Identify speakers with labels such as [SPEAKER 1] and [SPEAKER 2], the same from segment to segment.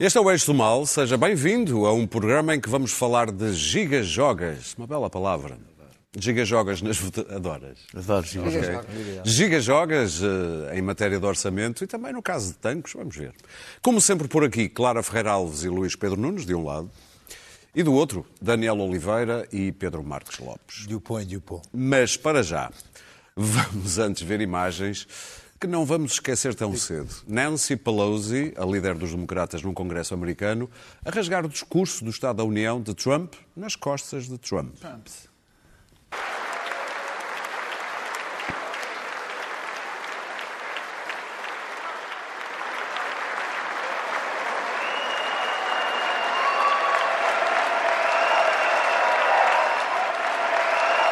[SPEAKER 1] Este é o Eixo do Mal, seja bem-vindo a um programa em que vamos falar de gigajogas, uma bela palavra. Gigajogas nas vota... Adoras.
[SPEAKER 2] Adoro gigajogas.
[SPEAKER 1] Okay. Gigajogas uh, em matéria de orçamento e também no caso de tanques, vamos ver. Como sempre por aqui, Clara Ferreira Alves e Luís Pedro Nunes, de um lado, e do outro, Daniel Oliveira e Pedro Marques Lopes.
[SPEAKER 3] Dupont e Dupont.
[SPEAKER 1] Mas para já, vamos antes ver imagens que não vamos esquecer tão cedo. Nancy Pelosi, a líder dos democratas num congresso americano, a rasgar o discurso do Estado da União de Trump nas costas de Trump. Trumps.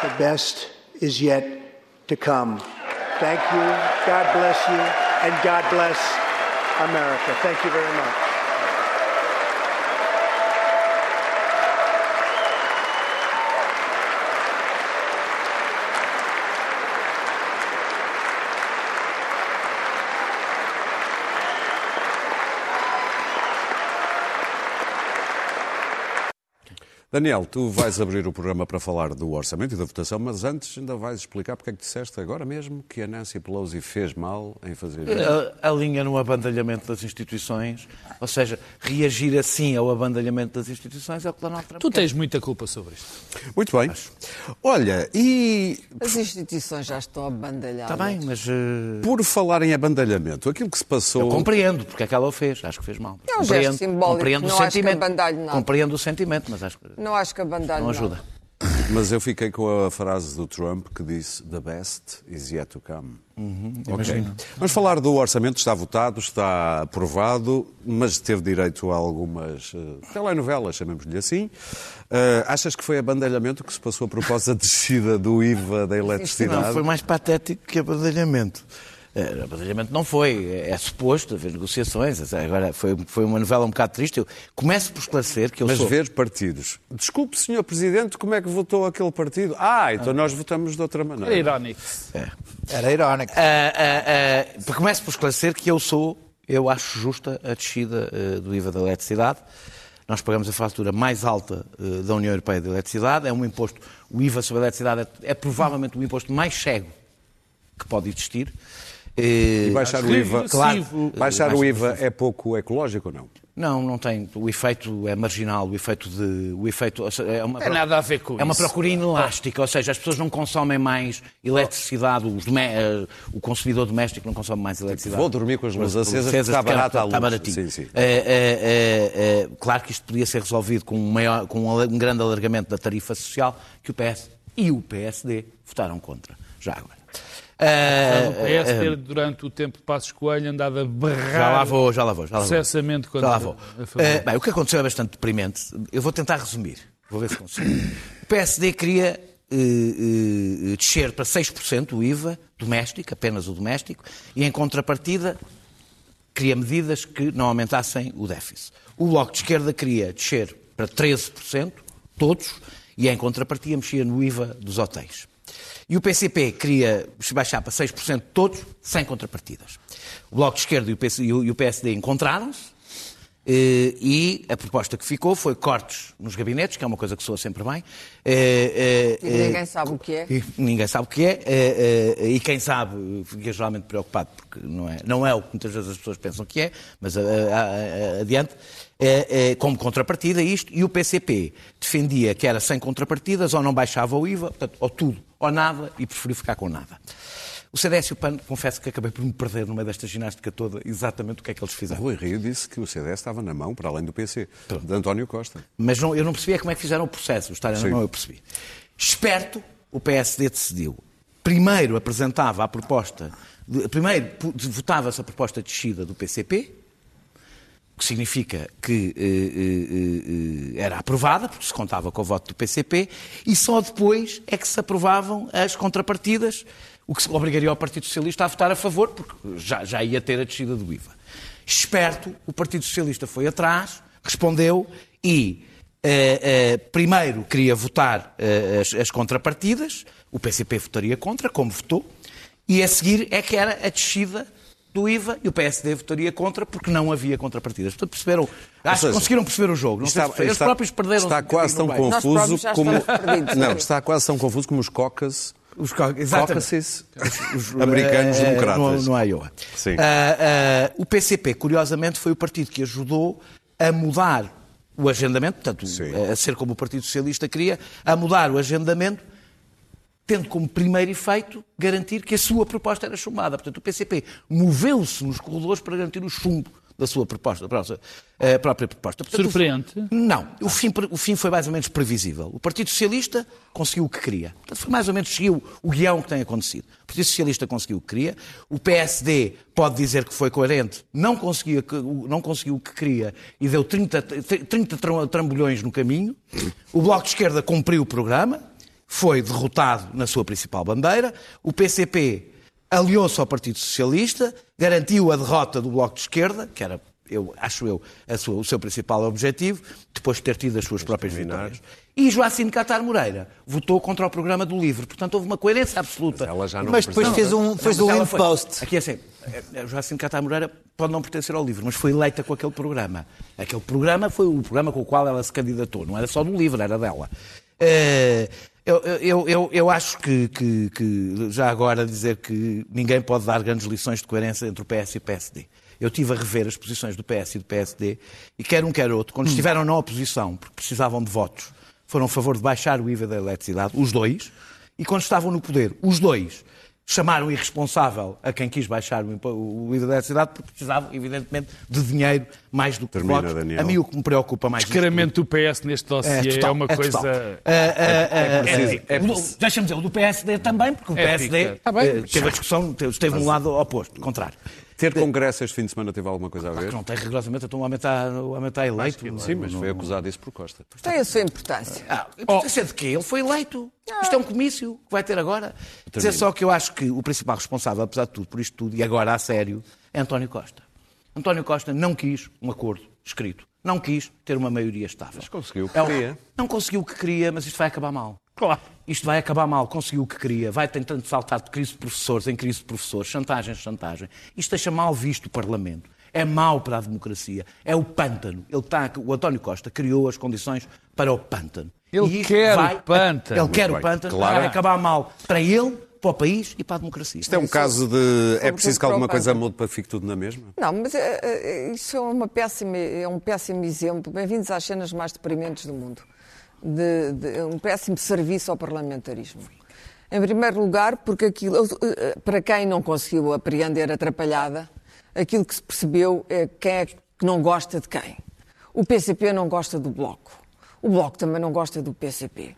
[SPEAKER 4] The best is yet to come. Thank you. God bless you. And God bless America. Thank you very much.
[SPEAKER 1] Daniel, tu vais abrir o programa para falar do orçamento e da votação, mas antes ainda vais explicar porque é que disseste agora mesmo que a Nancy Pelosi fez mal em fazer isso.
[SPEAKER 2] A, a linha no abandalhamento das instituições, ou seja, reagir assim ao abandalhamento das instituições é o que Donald Trump
[SPEAKER 5] Tu
[SPEAKER 2] quer.
[SPEAKER 5] tens muita culpa sobre isto.
[SPEAKER 1] Muito bem. Olha, e
[SPEAKER 6] As instituições já estão abandalhadas.
[SPEAKER 2] Está bem, mas uh,
[SPEAKER 1] por falar em abandalhamento, aquilo que se passou...
[SPEAKER 2] eu compreendo porque é que ela o fez. Acho que fez mal.
[SPEAKER 6] É um gesto
[SPEAKER 2] compreendo,
[SPEAKER 6] simbólico,
[SPEAKER 2] compreendo
[SPEAKER 6] não
[SPEAKER 2] o
[SPEAKER 6] acho que
[SPEAKER 2] sentimento.
[SPEAKER 6] abandalhe nada.
[SPEAKER 2] Compreendo o sentimento, mas acho que
[SPEAKER 6] Não acho que abandalhe
[SPEAKER 2] não ajuda.
[SPEAKER 1] Mas eu fiquei com a frase do Trump que disse The best is yet to come. Ok. Vamos falar do orçamento, está votado, está aprovado, mas teve direito a algumas uh, telenovelas, chamemos-lhe assim. Uh, achas que foi abandalhamento que se passou a propósito da descida do IVA da eletricidade?
[SPEAKER 2] Não, foi mais patético que abandalhamento. Eh, Abandalhamento não foi, é, é suposto haver negociações. Agora, foi, foi uma novela um bocado triste. Eu começo por esclarecer que eu
[SPEAKER 1] Mas
[SPEAKER 2] sou...
[SPEAKER 1] ver partidos. Desculpe, senhor Presidente, como é que votou aquele partido? Ah, então nós votamos de outra maneira.
[SPEAKER 5] É irónico.
[SPEAKER 3] Era irónico.
[SPEAKER 2] Ah, ah, ah, começo por esclarecer que eu sou, eu acho justa a descida ah, do IVA da eletricidade. Nós pagamos a fatura mais alta ah, da União Europeia de eletricidade. É um imposto, o IVA sobre a eletricidade é, é provavelmente o imposto mais cego que pode existir.
[SPEAKER 1] E baixar o IVA,
[SPEAKER 5] Regressivo.
[SPEAKER 1] baixar o IVA é pouco ecológico ou não?
[SPEAKER 2] Não, não tem. O efeito é marginal, o efeito de. O efeito, é uma,
[SPEAKER 5] Tem nada a ver com
[SPEAKER 2] É uma
[SPEAKER 5] isso.
[SPEAKER 2] procura inelástica, ou seja, as pessoas não consomem mais eletricidade, eh, o consumidor doméstico não consome mais eletricidade.
[SPEAKER 1] Vou dormir com as luzes acesas está barato à
[SPEAKER 2] está
[SPEAKER 1] luz.
[SPEAKER 2] baratinho.
[SPEAKER 1] Sim, sim.
[SPEAKER 2] É, é, é, é, claro que isto podia ser resolvido com um, maior, com um um grande alargamento da tarifa social que o PS e o PSD votaram contra. Já agora. É,
[SPEAKER 5] O PS ter, durante o tempo de Passos Coelho, andado a berrar
[SPEAKER 2] já lá vou, já lá vou. Já lá vou.
[SPEAKER 5] processamento
[SPEAKER 2] Já lá vou. Eh, bem, o que aconteceu é bastante deprimente. Eu vou tentar resumir. Vou ver se consigo. O PSD queria eh, descer para 6% o IVA doméstico, apenas o doméstico, e em contrapartida queria medidas que não aumentassem o déficit. O Bloco de Esquerda queria descer para 13%, todos, e em contrapartida mexia no IVA dos hotéis. E o PCP queria baixar para 6% todos, sem contrapartidas. O Bloco de Esquerda e o PSD encontraram-se, e a proposta que ficou foi cortes nos gabinetes, que é uma coisa que soa sempre bem. eh, eh,
[SPEAKER 6] E ninguém sabe o que é.
[SPEAKER 2] e ninguém sabe o que é, eh, eh, e quem sabe fica geralmente preocupado, porque não é, não é o que muitas vezes as pessoas pensam que é, mas eh, eh, eh, adiante. Eh, eh, como contrapartida isto, e o PCP defendia que era sem contrapartidas, ou não baixava o IVA, portanto, ou tudo, ou nada, e preferiu ficar com nada. O CDS e o PAN, confesso que acabei por me perder no meio desta ginástica toda exatamente o que é que eles fizeram.
[SPEAKER 1] Rui Rio disse que o CDS estava na mão, para além do PC, de António Costa.
[SPEAKER 2] Mas não, eu não percebia como é que fizeram o processo. O estar na mão eu percebi. Esperto, o PSD decidiu. Primeiro apresentava a proposta, de- primeiro votava-se a proposta de descida do PCP, o que significa que eh, eh, eh, era aprovada, porque se contava com o voto do PCP, e só depois é que se aprovavam as contrapartidas, o que se obrigaria o Partido Socialista a votar a favor, porque já, já ia ter a descida do IVA. Esperto, o Partido Socialista foi atrás, respondeu e eh, eh, primeiro queria votar eh, as, as contrapartidas, o PCP votaria contra, como votou, e a seguir é que era a descida do IVA e o PSD votaria contra porque não havia contrapartidas. Portanto, perceberam, acho
[SPEAKER 1] seja,
[SPEAKER 2] que conseguiram perceber o jogo. Não
[SPEAKER 1] Está,
[SPEAKER 2] se eles
[SPEAKER 1] está-
[SPEAKER 2] próprios perderam
[SPEAKER 1] está quase tão confuso como não está quase tão confuso como os caucus
[SPEAKER 2] Os Os-
[SPEAKER 1] americanos
[SPEAKER 2] eh,
[SPEAKER 1] democratas.
[SPEAKER 2] No, no Iowa.
[SPEAKER 1] Sim.
[SPEAKER 2] Ah, ah, o PCP, curiosamente, foi o partido que ajudou a mudar o agendamento, portanto,
[SPEAKER 1] Sim.
[SPEAKER 2] a ser como o Partido Socialista queria, a mudar o agendamento, tendo como primeiro efeito garantir que a sua proposta era chumbada. Portanto, o PCP moveu-se nos corredores para garantir o chumbo da sua proposta, da própria, eh, própria proposta. Portanto,
[SPEAKER 5] Surpreende?
[SPEAKER 2] o- Não. O fim, o fim foi mais ou menos previsível. O Partido Socialista conseguiu o que queria. Portanto, foi mais ou menos seguiu o guião que tem acontecido. O Partido Socialista conseguiu o que queria. O PSD pode dizer que foi coerente, não conseguiu, não conseguiu o que queria e deu 30, 30 tram- trambolhões no caminho. O Bloco de Esquerda cumpriu o programa, foi derrotado na sua principal bandeira. O PCP aliou-se ao Partido Socialista, garantiu a derrota do Bloco de Esquerda, que era, eu, acho eu, a sua- o seu principal objetivo, depois de ter tido as suas próprias vitórias. E Joacim de Catar Moreira votou contra o programa do LIVRE. Portanto, houve uma coerência absoluta.
[SPEAKER 1] ela já não
[SPEAKER 3] Mas depois fez um fez
[SPEAKER 2] Não, mas
[SPEAKER 3] link
[SPEAKER 2] foi-
[SPEAKER 3] post.
[SPEAKER 2] Aqui é assim, a Joacim de Catar Moreira pode não pertencer ao LIVRE, mas foi eleita com aquele programa. Aquele programa foi o programa com o qual ela se candidatou, não era só do LIVRE, era dela. Eh, Eu, eu, eu, eu acho que, que- que, já agora, dizer que ninguém pode dar grandes lições de coerência entre o PS e o PSD. Eu estive a rever as posições do PS e do PSD e quer um, quer outro, quando estiveram na oposição, porque precisavam de votos, foram a favor de baixar o IVA da eletricidade, os dois, e quando estavam no poder, os dois chamaram irresponsável a quem quis baixar o IVA da eletricidade porque precisavam, evidentemente, de dinheiro mais do que
[SPEAKER 1] Termina,
[SPEAKER 2] votos.
[SPEAKER 1] Daniel.
[SPEAKER 2] A mim o que me preocupa mais...
[SPEAKER 5] Descaramento do PS neste dossiê é,
[SPEAKER 2] total,
[SPEAKER 5] uma
[SPEAKER 2] é
[SPEAKER 5] coisa.
[SPEAKER 2] ah,
[SPEAKER 1] é
[SPEAKER 2] o do- Deixa-me dizer, o do PSD também, porque o
[SPEAKER 5] É
[SPEAKER 2] PSD.
[SPEAKER 5] Tá bem.
[SPEAKER 2] eh, teve a discussão, teve- esteve num lado oposto, contrário.
[SPEAKER 1] Ter congresso este fim de semana teve alguma coisa a ver?
[SPEAKER 2] Que não tem rigorosamente, então o homem está, o homem está eleito.
[SPEAKER 1] Sim, mas foi acusado disso por Costa.
[SPEAKER 6] Tem a sua importância.
[SPEAKER 2] Ah, importância de quê? Ele foi eleito. Isto é um comício que vai ter agora. Dizer só que eu acho que o principal responsável, apesar de tudo, por isto tudo, e agora a sério, é António Costa. António Costa não quis um acordo escrito. Não quis ter uma maioria estável. Mas
[SPEAKER 1] conseguiu o que
[SPEAKER 2] É um-
[SPEAKER 1] queria.
[SPEAKER 2] Não conseguiu o que queria, mas isto vai acabar mal.
[SPEAKER 5] Claro.
[SPEAKER 2] Isto vai acabar mal, conseguiu o que queria, vai tentando saltar de crise de professores em crise de professores, chantagem em chantagem. Isto deixa mal visto o Parlamento. É mau para a democracia. É o pântano. Ele está, o António Costa criou as condições para o pântano.
[SPEAKER 5] Ele
[SPEAKER 2] E
[SPEAKER 5] quer o
[SPEAKER 2] vai-
[SPEAKER 5] pântano.
[SPEAKER 2] Ele quer o
[SPEAKER 1] bem,
[SPEAKER 2] pântano.
[SPEAKER 1] claro.
[SPEAKER 2] Vai acabar mal para ele, para o país e para a democracia.
[SPEAKER 1] Isto é um caso de. É preciso que alguma
[SPEAKER 6] o
[SPEAKER 1] coisa mude para que fique tudo na mesma?
[SPEAKER 6] Não, mas é, é, isso é, uma péssima, é um péssimo exemplo. Bem-vindos às cenas mais deprimentes do mundo. De, de- um péssimo serviço ao parlamentarismo. Em primeiro lugar, porque aquilo, eh, para quem não conseguiu apreender atrapalhada, aquilo que se percebeu é quem é que não gosta de quem. O PCP não gosta do Bloco. O Bloco também não gosta do PCP.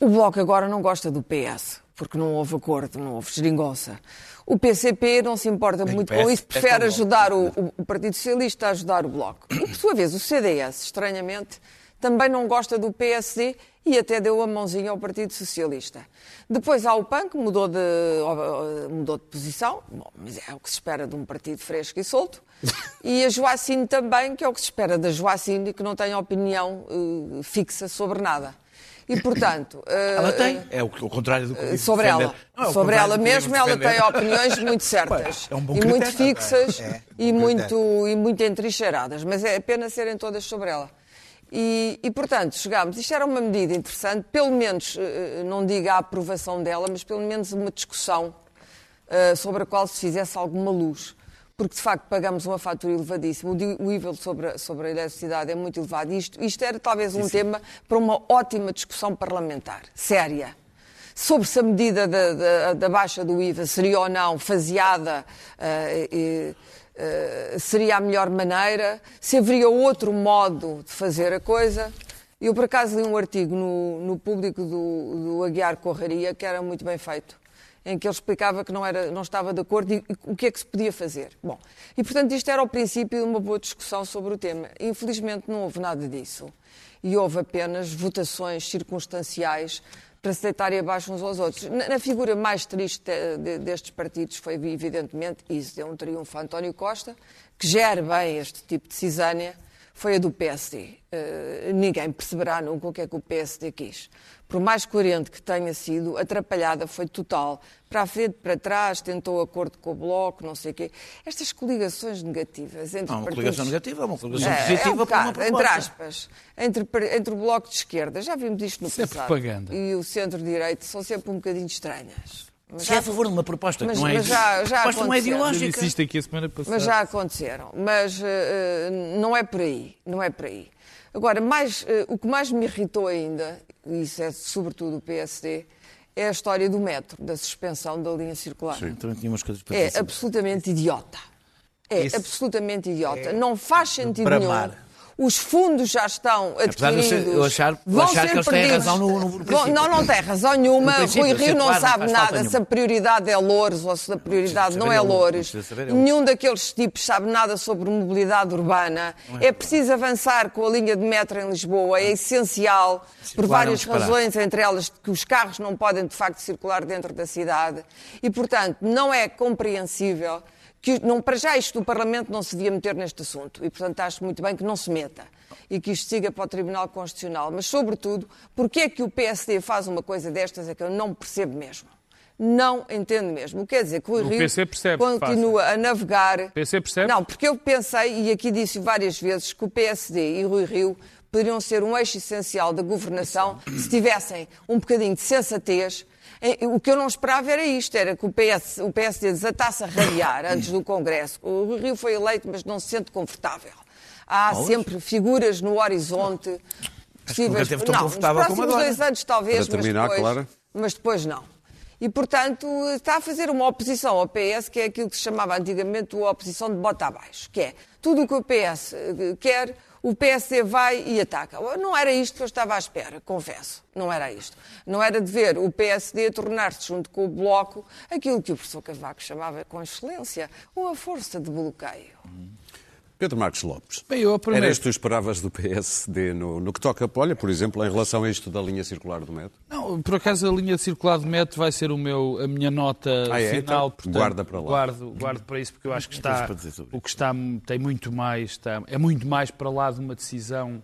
[SPEAKER 6] O Bloco agora não gosta do PS, porque não houve acordo, não houve geringonça. O PCP não se importa muito com
[SPEAKER 2] PS,
[SPEAKER 6] isso, prefere
[SPEAKER 2] é tão
[SPEAKER 6] ajudar o, o- o Partido Socialista a ajudar o Bloco. E, por sua vez, o CDS, estranhamente, também não gosta do PSD e até deu a mãozinha ao Partido Socialista. Depois há o PAN, que mudou de, mudou de posição, Bom, mas é o que se espera de um partido fresco e solto. E a Joacine também, que é o que se espera da Joacine, que não tem opinião eh, fixa sobre nada. E, portanto... eh,
[SPEAKER 2] Ela tem. É o, contrário do que diz
[SPEAKER 6] sobre
[SPEAKER 2] defender.
[SPEAKER 6] ela.
[SPEAKER 2] Não, é
[SPEAKER 6] sobre ela
[SPEAKER 2] diz
[SPEAKER 6] ela tem opiniões muito certas
[SPEAKER 2] É um bom
[SPEAKER 6] e muito
[SPEAKER 2] critério.
[SPEAKER 6] fixas
[SPEAKER 3] É,
[SPEAKER 6] e,
[SPEAKER 3] bom
[SPEAKER 6] muito, e muito entrincheiradas, mas é apenas serem todas sobre ela. E, e, portanto, chegámos. Isto era uma medida interessante, pelo menos, eh, não diga a aprovação dela, mas pelo menos uma discussão eh, sobre a qual se fizesse alguma luz. Porque, de facto, pagamos uma fatura elevadíssima. O nível sobre a, sobre a eletricidade é muito elevado. Isto, isto era talvez um tema para uma ótima discussão parlamentar, séria sobre se a medida da, da- da baixa do IVA seria ou não faseada, eh, e, eh, seria a melhor maneira, se haveria outro modo de fazer a coisa. Eu, por acaso, li um artigo no, no público do, do Aguiar Corraria que era muito bem feito, em que ele explicava que não, era, não estava de acordo e, e o que é que se podia fazer. Bom, e portanto isto era o princípio de uma boa discussão sobre o tema. Infelizmente não houve nada disso. E houve apenas votações circunstanciais para se deitarem abaixo uns aos outros. Na, na figura mais triste de- de- destes partidos foi, evidentemente, isso deu um triunfo a António Costa, que gere bem este tipo de cisânia, foi a do PSD. Uh, ninguém perceberá nunca o que é que o PSD quis. Por mais coerente que tenha sido, atrapalhada foi total. Para a frente, para trás, tentou acordo com o Bloco, não sei o quê. Estas coligações negativas entre
[SPEAKER 2] Não, uma
[SPEAKER 6] partidos...
[SPEAKER 2] coligação negativa é uma coligação
[SPEAKER 6] É,
[SPEAKER 2] positiva
[SPEAKER 6] é um
[SPEAKER 2] para uma
[SPEAKER 6] bocado,
[SPEAKER 2] proposta.
[SPEAKER 6] entre aspas, entre, entre o Bloco de Esquerda, já vimos isto no
[SPEAKER 5] é
[SPEAKER 6] passado,
[SPEAKER 5] propaganda.
[SPEAKER 6] e o Centro-Direito são sempre um bocadinho estranhas. Mas
[SPEAKER 2] Se é a favor de uma proposta que
[SPEAKER 6] mas-
[SPEAKER 2] não é,
[SPEAKER 6] mas já- já
[SPEAKER 2] proposta não é ideológica.
[SPEAKER 5] isto aqui a semana passada.
[SPEAKER 6] Mas já aconteceram. Mas eh, não é por aí. Não é por aí. Agora, mais, eh, o que mais me irritou ainda, e isso é sobretudo o PSD, é a história do metro, da suspensão da linha circular.
[SPEAKER 2] Para
[SPEAKER 6] É absolutamente idiota. É
[SPEAKER 5] Isso
[SPEAKER 6] absolutamente idiota. Não faz sentido
[SPEAKER 3] bramar.
[SPEAKER 6] nenhum. Os fundos já estão
[SPEAKER 2] Apesar de eu ser-
[SPEAKER 6] adquiridos.
[SPEAKER 2] eu achar-
[SPEAKER 6] vão
[SPEAKER 2] achar
[SPEAKER 6] ser
[SPEAKER 2] que eles têm
[SPEAKER 6] perdidos.
[SPEAKER 2] razão no- no princípio.
[SPEAKER 6] Não, não tem razão nenhuma.
[SPEAKER 2] No
[SPEAKER 6] Rui Rio não
[SPEAKER 2] não
[SPEAKER 6] sabe nada se
[SPEAKER 2] nenhuma.
[SPEAKER 6] a prioridade é Louros ou se a prioridade
[SPEAKER 2] Não
[SPEAKER 6] não é
[SPEAKER 2] ele.
[SPEAKER 6] Nenhum daqueles tipos sabe nada sobre mobilidade urbana. É preciso avançar com a linha de metro em Lisboa. É essencial, por
[SPEAKER 2] é
[SPEAKER 6] várias razões, entre elas que os carros não podem de facto circular dentro da cidade. E, portanto, não é compreensível que, não, para já, isto do Parlamento não se devia meter neste assunto. E, portanto, acho muito bem que não se meta. E que isto siga para o Tribunal Constitucional. Mas, sobretudo, porque é que o PSD faz uma coisa destas é que eu não percebo mesmo. Não entendo mesmo. Quer dizer que o,
[SPEAKER 5] O
[SPEAKER 6] Rio continua a navegar.
[SPEAKER 5] O PC percebe?
[SPEAKER 6] Não, porque eu pensei, e aqui disse várias vezes, que o PSD e Rui Rio poderiam ser um eixo essencial da governação se tivessem um bocadinho de sensatez. Eh, O que eu não esperava era isto, era que o, PS, o PSD desatasse a rabiar antes do Congresso. O Rio foi eleito, mas não se sente confortável. Há sempre figuras no horizonte possíveis.
[SPEAKER 2] esteve tão
[SPEAKER 6] não,
[SPEAKER 2] confortável
[SPEAKER 6] nos
[SPEAKER 2] como
[SPEAKER 6] próximos
[SPEAKER 2] agora.
[SPEAKER 6] dois anos talvez,
[SPEAKER 1] terminar,
[SPEAKER 6] mas, depois,
[SPEAKER 1] Clara.
[SPEAKER 6] mas depois não. E, portanto, está a fazer uma oposição ao PS, que é aquilo que se chamava antigamente a oposição de bota abaixo, que é tudo o que o PS eh, quer, o PSD vai e ataca. Não era isto que eu estava à espera, confesso. Não era isto. Não era de ver o PSD tornar-se, junto com o Bloco, aquilo que o professor Cavaco chamava com excelência, uma força de bloqueio.
[SPEAKER 1] Pedro Marcos Lopes.
[SPEAKER 5] Bem, eu.
[SPEAKER 1] Era isto que tu esperavas do PSD no, no que toca, olha, por exemplo, em relação a isto da linha circular do metro?
[SPEAKER 5] Não, por acaso a linha circular de metro vai ser o meu, a minha nota
[SPEAKER 1] Ah, é?
[SPEAKER 5] final.
[SPEAKER 1] Então,
[SPEAKER 5] portanto,
[SPEAKER 1] guarda para lá.
[SPEAKER 5] Guardo, guardo para isso porque eu acho que está, o que está tem muito mais, está, é muito mais para lá de uma decisão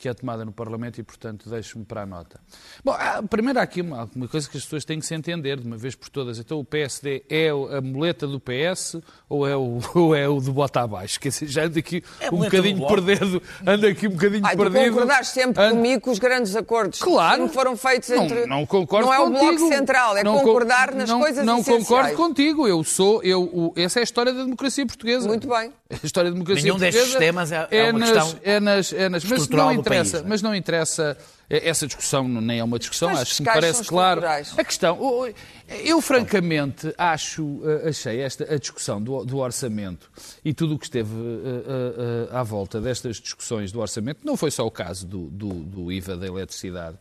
[SPEAKER 5] que é tomada no Parlamento e, portanto, deixo-me para a nota. Bom, primeiro há aqui uma, uma coisa que as pessoas têm que se entender de uma vez por todas. Então o PSD é a muleta do PS ou é o, ou é o de bota abaixo? Quer dizer, já anda aqui
[SPEAKER 2] É
[SPEAKER 5] um bocadinho perdido, anda aqui um bocadinho
[SPEAKER 6] Ai, tu
[SPEAKER 5] perdido.
[SPEAKER 6] concordares sempre
[SPEAKER 5] Anda-
[SPEAKER 6] comigo que os grandes acordos
[SPEAKER 5] Claro.
[SPEAKER 6] que foram feitos
[SPEAKER 5] Não-
[SPEAKER 6] entre...
[SPEAKER 5] Não, concordo
[SPEAKER 6] Não é o
[SPEAKER 5] contigo.
[SPEAKER 6] Bloco Central, é
[SPEAKER 5] Não co-
[SPEAKER 6] concordar nas
[SPEAKER 5] não-
[SPEAKER 6] coisas
[SPEAKER 5] Não
[SPEAKER 6] essenciais.
[SPEAKER 5] concordo contigo. Eu sou... Eu, o- essa é a história da democracia portuguesa.
[SPEAKER 6] Muito bem.
[SPEAKER 5] A história da democracia
[SPEAKER 2] Nenhum destes
[SPEAKER 5] portuguesa
[SPEAKER 2] sistemas é- é uma
[SPEAKER 5] nas,
[SPEAKER 2] questão
[SPEAKER 5] é nas, é nas, mas
[SPEAKER 2] estrutural
[SPEAKER 5] não
[SPEAKER 2] do
[SPEAKER 5] interessa,
[SPEAKER 2] país, é?
[SPEAKER 5] mas não interessa essa discussão nem é uma discussão, acho que me parece claro. A questão, eu francamente acho, eh, achei esta a discussão do, do orçamento e tudo o que esteve eh, eh, à volta destas discussões do orçamento, não foi só o caso do, do, do IVA da eletricidade,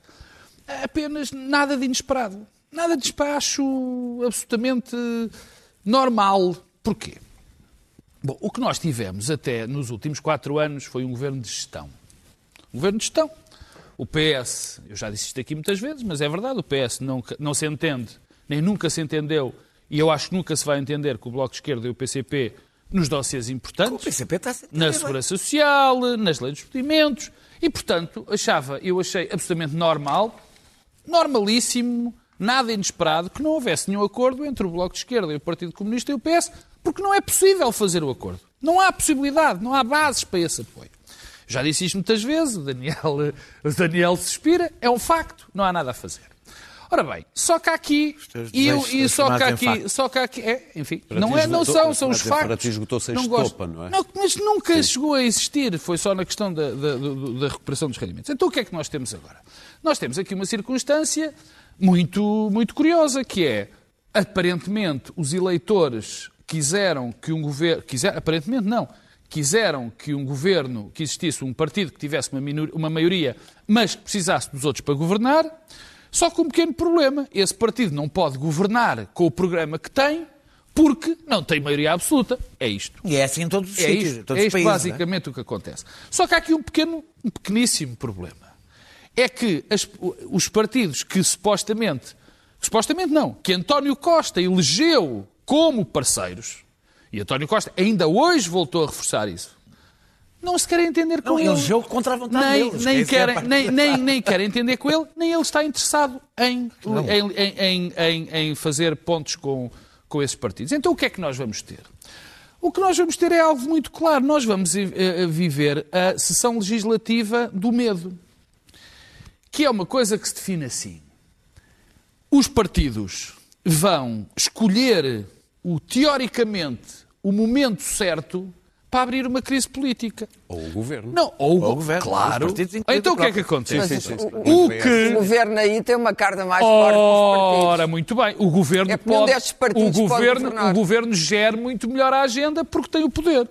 [SPEAKER 5] apenas nada de inesperado. Nada de despacho absolutamente normal. Porquê? Bom, o que nós tivemos até nos últimos quatro anos foi um governo de gestão. Governo de gestão. O PS, eu já disse isto aqui muitas vezes, mas é verdade, o PS não, não se entende, nem nunca se entendeu, e eu acho que nunca se vai entender com o Bloco de Esquerda e o PCP nos dossiês importantes
[SPEAKER 2] O PCP está está
[SPEAKER 5] na
[SPEAKER 2] bem.
[SPEAKER 5] segurança social, nas leis dos pedimentos, e portanto achava, eu achei absolutamente normal, normalíssimo, nada inesperado, que não houvesse nenhum acordo entre o Bloco de Esquerda e o Partido Comunista e o PS, porque não é possível fazer o acordo. Não há possibilidade, não há bases para esse apoio. Já disse isto muitas vezes, o Daniel, o Daniel suspira, é um facto, não há nada a fazer. Ora bem, só que há aqui, e, e só que aqui,
[SPEAKER 2] factos.
[SPEAKER 5] só que aqui, é, enfim,
[SPEAKER 1] Para
[SPEAKER 5] não, é, não
[SPEAKER 1] esgotou-
[SPEAKER 5] são, são os
[SPEAKER 1] dizer, para
[SPEAKER 5] factos.
[SPEAKER 1] ti esgotou-se a
[SPEAKER 5] Não
[SPEAKER 1] estopa, não é?
[SPEAKER 5] mas nunca chegou a existir, foi só na questão da, da- da recuperação dos rendimentos. Então o que é que nós temos agora? Nós temos aqui uma circunstância muito, muito curiosa, que é, aparentemente, os eleitores quiseram que um governo... Quiser, aparentemente não. Quiseram que um governo, que existisse um partido que tivesse uma, minor- uma maioria, mas que precisasse dos outros para governar, só com um pequeno problema. Esse partido não pode governar com o programa que tem, porque não tem maioria absoluta. É isto.
[SPEAKER 2] E é assim em todos os
[SPEAKER 5] É
[SPEAKER 2] sítios,
[SPEAKER 5] isto,
[SPEAKER 2] todos
[SPEAKER 5] é isto
[SPEAKER 2] países. é?
[SPEAKER 5] basicamente o que acontece. Só que há aqui um pequeno, um pequeníssimo problema. É que as- os partidos que supostamente, supostamente não, que António Costa elegeu como parceiros, e António Costa ainda hoje voltou a reforçar isso, não se querem entender com
[SPEAKER 2] Não,
[SPEAKER 5] ele.
[SPEAKER 2] elegeu contra a vontade
[SPEAKER 5] nem,
[SPEAKER 2] deles,
[SPEAKER 5] nem,
[SPEAKER 2] é
[SPEAKER 5] querem,
[SPEAKER 2] parte-
[SPEAKER 5] nem, nem, nem querem entender com ele, nem ele está interessado em, em, em, em, em fazer pontos com, com esses partidos. Então o que é que nós vamos ter? O que nós vamos ter é algo muito claro. Nós vamos eh, eh, viver a sessão legislativa do medo, que é uma coisa que se define assim. Os partidos vão escolher o teoricamente o momento certo para abrir uma crise política.
[SPEAKER 1] Ou o governo.
[SPEAKER 5] Não, ou,
[SPEAKER 2] Ou o governo,
[SPEAKER 5] claro. Então o que é
[SPEAKER 2] o
[SPEAKER 5] que acontece?
[SPEAKER 6] Mas
[SPEAKER 1] sim, sim.
[SPEAKER 6] o,
[SPEAKER 5] O
[SPEAKER 6] o
[SPEAKER 5] que
[SPEAKER 6] governo aí tem uma carta mais forte que os
[SPEAKER 5] Ora, muito bem. O governo
[SPEAKER 6] É
[SPEAKER 5] pode, o
[SPEAKER 6] pode
[SPEAKER 5] governo,
[SPEAKER 6] governar.
[SPEAKER 5] o governo gera muito melhor a agenda porque tem o poder.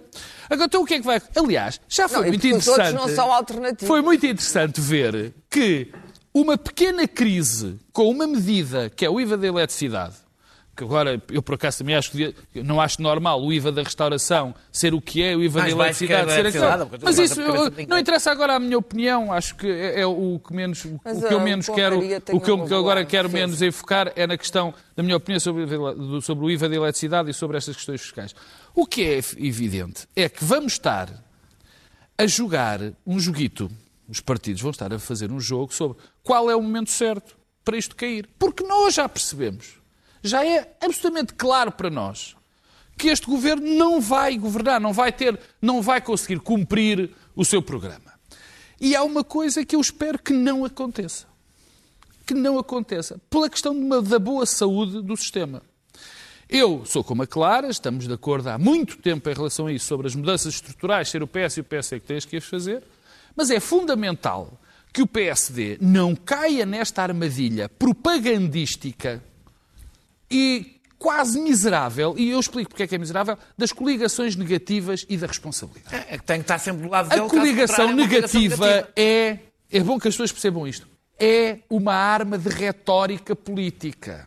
[SPEAKER 5] Agora, então o que é que vai? Aliás, já foi
[SPEAKER 6] Não, e
[SPEAKER 5] muito interessante.
[SPEAKER 6] não são alternativos.
[SPEAKER 5] Foi muito interessante ver que uma pequena crise com uma medida que é o IVA da eletricidade, que agora eu por acaso também acho que não acho normal o IVA da restauração ser o que é, o IVA da eletricidade ser aquilo. Mas isso eu- não interessa agora a minha opinião, acho que é, é o que menos o que eu
[SPEAKER 6] a
[SPEAKER 5] menos quero, o que eu agora quero menos enfocar é na questão da minha opinião sobre, o IVA do- sobre o IVA da eletricidade e sobre estas questões fiscais. O que é evidente é que vamos estar a jogar um joguito. Os partidos vão estar a fazer um jogo sobre qual é o momento certo para isto cair. Porque nós já percebemos, já é absolutamente claro para nós que este governo não vai governar, não vai ter, não vai conseguir cumprir o seu programa. E há uma coisa que eu espero que não aconteça. Que não aconteça. Pela questão uma- da boa saúde do sistema. Eu sou como a Clara, estamos de acordo há muito tempo em relação a isso, sobre as mudanças estruturais, ser o PS e o PSD que tens que as fazer, mas é fundamental que o PSD não caia nesta armadilha propagandística e quase miserável, e eu explico porque é que é miserável, das coligações negativas e da responsabilidade.
[SPEAKER 2] É que tem que estar sempre do lado dele.
[SPEAKER 5] A coligação
[SPEAKER 2] é uma coligação
[SPEAKER 5] negativa é. É bom que as pessoas percebam isto. É uma arma de retórica política.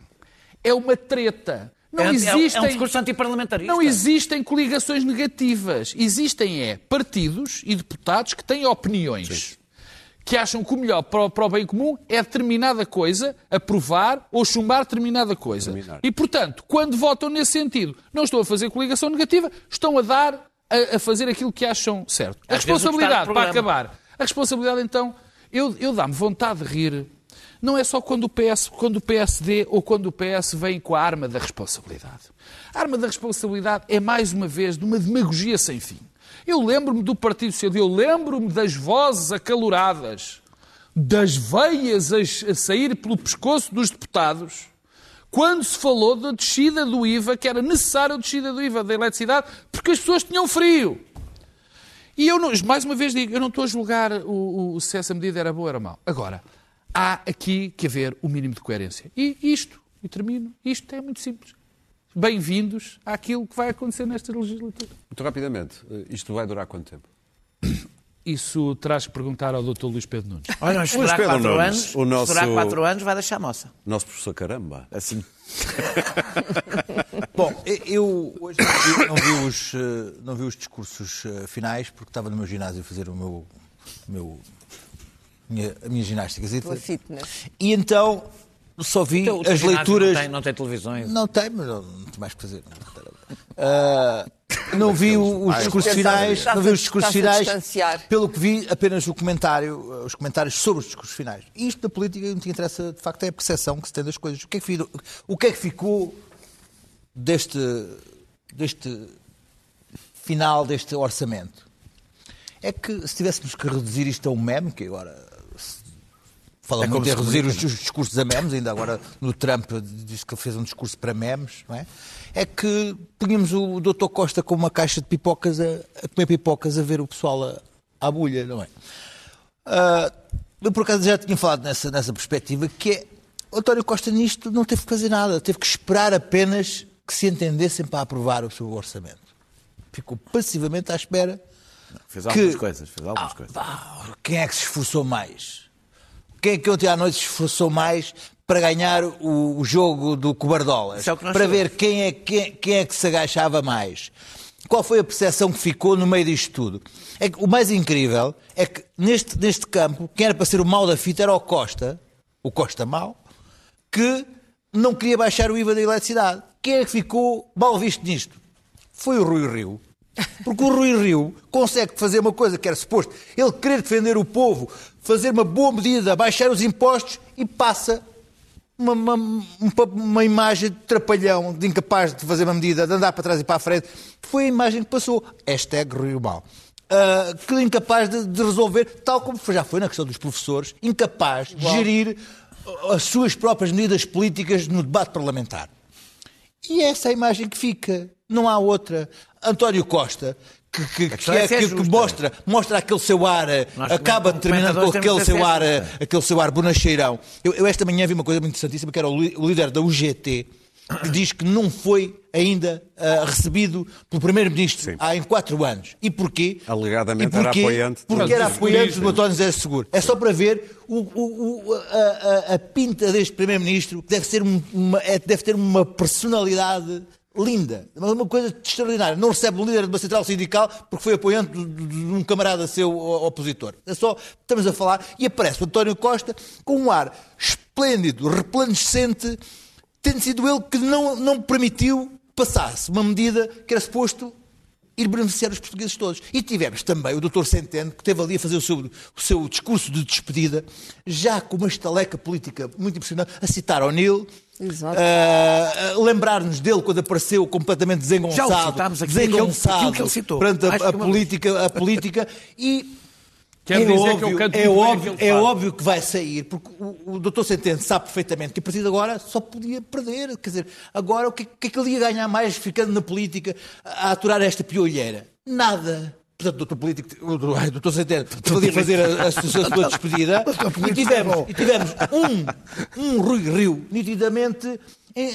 [SPEAKER 5] É uma treta. Não
[SPEAKER 2] É- é- É,
[SPEAKER 5] existem.
[SPEAKER 2] um discurso antiparlamentarista.
[SPEAKER 5] Não existem coligações negativas. Existem é partidos e deputados que têm opiniões. Que acham que o melhor para o, para o bem comum é determinada coisa, aprovar ou chumbar determinada coisa.
[SPEAKER 1] Terminar.
[SPEAKER 5] E, portanto, quando votam nesse sentido, não estão a fazer coligação negativa, estão a dar, a, a fazer aquilo que acham certo. A
[SPEAKER 2] Às
[SPEAKER 5] responsabilidade, para acabar, a responsabilidade, então, eu, eu dá-me vontade de rir. Não é só quando o, PS, quando o PSD ou quando o PS vem com a arma da responsabilidade. A arma da responsabilidade é, mais uma vez, de uma demagogia sem fim. Eu lembro-me do Partido Socialista, eu lembro-me das vozes acaloradas, das veias a, sair pelo pescoço dos deputados, quando se falou da descida do IVA, que era necessária a descida do IVA da eletricidade, porque as pessoas tinham frio. E eu, não, mais uma vez digo, eu não estou a julgar o, o- se essa medida era boa ou era mau. Agora, há aqui que haver o mínimo de coerência. E isto, e termino, isto é muito simples. Bem-vindos àquilo que vai acontecer nesta legislatura.
[SPEAKER 1] Muito rapidamente, eh, isto vai durar quanto tempo?
[SPEAKER 5] Isso terás que perguntar ao Dr. Luís Pedro Nunes.
[SPEAKER 2] Olha,
[SPEAKER 1] Luís
[SPEAKER 2] esperar
[SPEAKER 1] Pedro
[SPEAKER 2] 4
[SPEAKER 1] Nunes,
[SPEAKER 2] anos.
[SPEAKER 1] o nosso-
[SPEAKER 2] Esperar 4 anos vai deixar moça.
[SPEAKER 1] Nosso professor Caramba.
[SPEAKER 2] Assim.
[SPEAKER 3] Bom, eu hoje não vi, não vi os, eh, não vi os discursos eh, finais porque estava no meu ginásio a fazer o meu, meu minha, a minha ginástica. E então só vi
[SPEAKER 2] Então,
[SPEAKER 3] as leituras.
[SPEAKER 2] Não tem, não tem televisões.
[SPEAKER 3] Não tem, mas não, não tem mais que fazer. Ah, não vi os discursos finais, não vi os discursos finais. Pelo que vi, apenas o comentário, eh, os comentários sobre os discursos finais. E isto da política, o que interessa, de facto, é a percepção que se tem das coisas. O que é que, o que, é que ficou deste, deste final deste orçamento? É que se tivéssemos que reduzir isto a um meme, que agora se fala
[SPEAKER 2] É como
[SPEAKER 3] muito em reduzir os,
[SPEAKER 2] comunica,
[SPEAKER 3] os discursos a memes, ainda agora no Trump disse que fez um discurso para memes, não é? É que tínhamos o Dr. Costa com uma caixa de pipocas a, a comer pipocas a ver o pessoal a, à bulha, não é? Ah, eu por acaso já tinha falado nessa, nessa perspectiva que é o António Costa nisto não teve que fazer nada, teve que esperar apenas que se entendessem para aprovar o seu orçamento. Ficou passivamente à espera.
[SPEAKER 2] Fez algumas
[SPEAKER 3] Que-
[SPEAKER 2] coisas. Fez algumas
[SPEAKER 3] Ah,
[SPEAKER 2] coisas.
[SPEAKER 3] pá, quem é que se esforçou mais? Quem é que ontem à noite se esforçou mais para ganhar o, o jogo do Cobardolas?
[SPEAKER 2] É
[SPEAKER 3] para ver quem é, quem, quem é que se agachava mais? Qual foi a percepção que ficou no meio disto tudo? É que o mais incrível é que neste, neste campo, quem era para ser o mal da fita era o Costa, o Costa mau, que não queria baixar o IVA da eletricidade. Quem é que ficou mal visto nisto? Foi o Rui Rio, Porque o Rui Rio consegue fazer uma coisa que era suposto ele querer defender o povo, fazer uma boa medida, baixar os impostos e passa uma, uma, uma, imagem de trapalhão, de incapaz de fazer uma medida, de andar para trás e para a frente. Foi a imagem que passou. Hashtag Rio Mal. Uh, que incapaz de, de, resolver, tal como já foi na questão dos professores, incapaz de gerir as suas próprias medidas políticas no debate parlamentar. E essa é a imagem que fica, não há outra. António Costa, que, que, que, é, que, que mostra, mostra aquele seu ar, Nós, acaba terminando com aquele seu ar, aquele seu ar bonacheirão. Eu, eu, esta manhã vi uma coisa muito interessantíssima, que era o, o líder da UGT, que diz que não foi ainda uh, recebido pelo Primeiro-Ministro há em quatro anos. E porquê?
[SPEAKER 1] Alegadamente e porquê? era apoiante.
[SPEAKER 3] Porque era apoiante do António José Seguro. É só para ver o, o, o, a, a, a, pinta deste Primeiro-Ministro, que deve, ser uma, é, deve ter uma personalidade linda, uma coisa extraordinária. Não recebe o líder de uma central sindical porque foi apoiante de, um camarada seu opositor. É só, estamos a falar, e aparece o António Costa com um ar esplêndido, replandecente, tendo sido ele que não, não permitiu passasse uma medida que era suposto ir beneficiar os portugueses todos. E tivemos também o Dr. Centeno, que esteve ali a fazer o seu, o seu discurso de despedida, já com uma estaleca política muito impressionante, a citar O'Neill, uh, lembrar-nos dele quando apareceu completamente desengonçado, já o citámos aqui, desengonçado aquilo que ele citou. perante a, a política, a política e
[SPEAKER 5] Quer é dizer óbvio, que eu canto
[SPEAKER 3] é óbvio, é óbvio que vai sair, porque o, o doutor Centeno sabe perfeitamente que a partir de agora só podia perder. Quer dizer, agora o que, que é que ele ia ganhar mais ficando na política a aturar esta piolheira? Nada. Portanto, o doutor político, o doutor Centeno, podia fazer a, a, a sua despedida e tivemos, e tivemos um, um Rui Rio nitidamente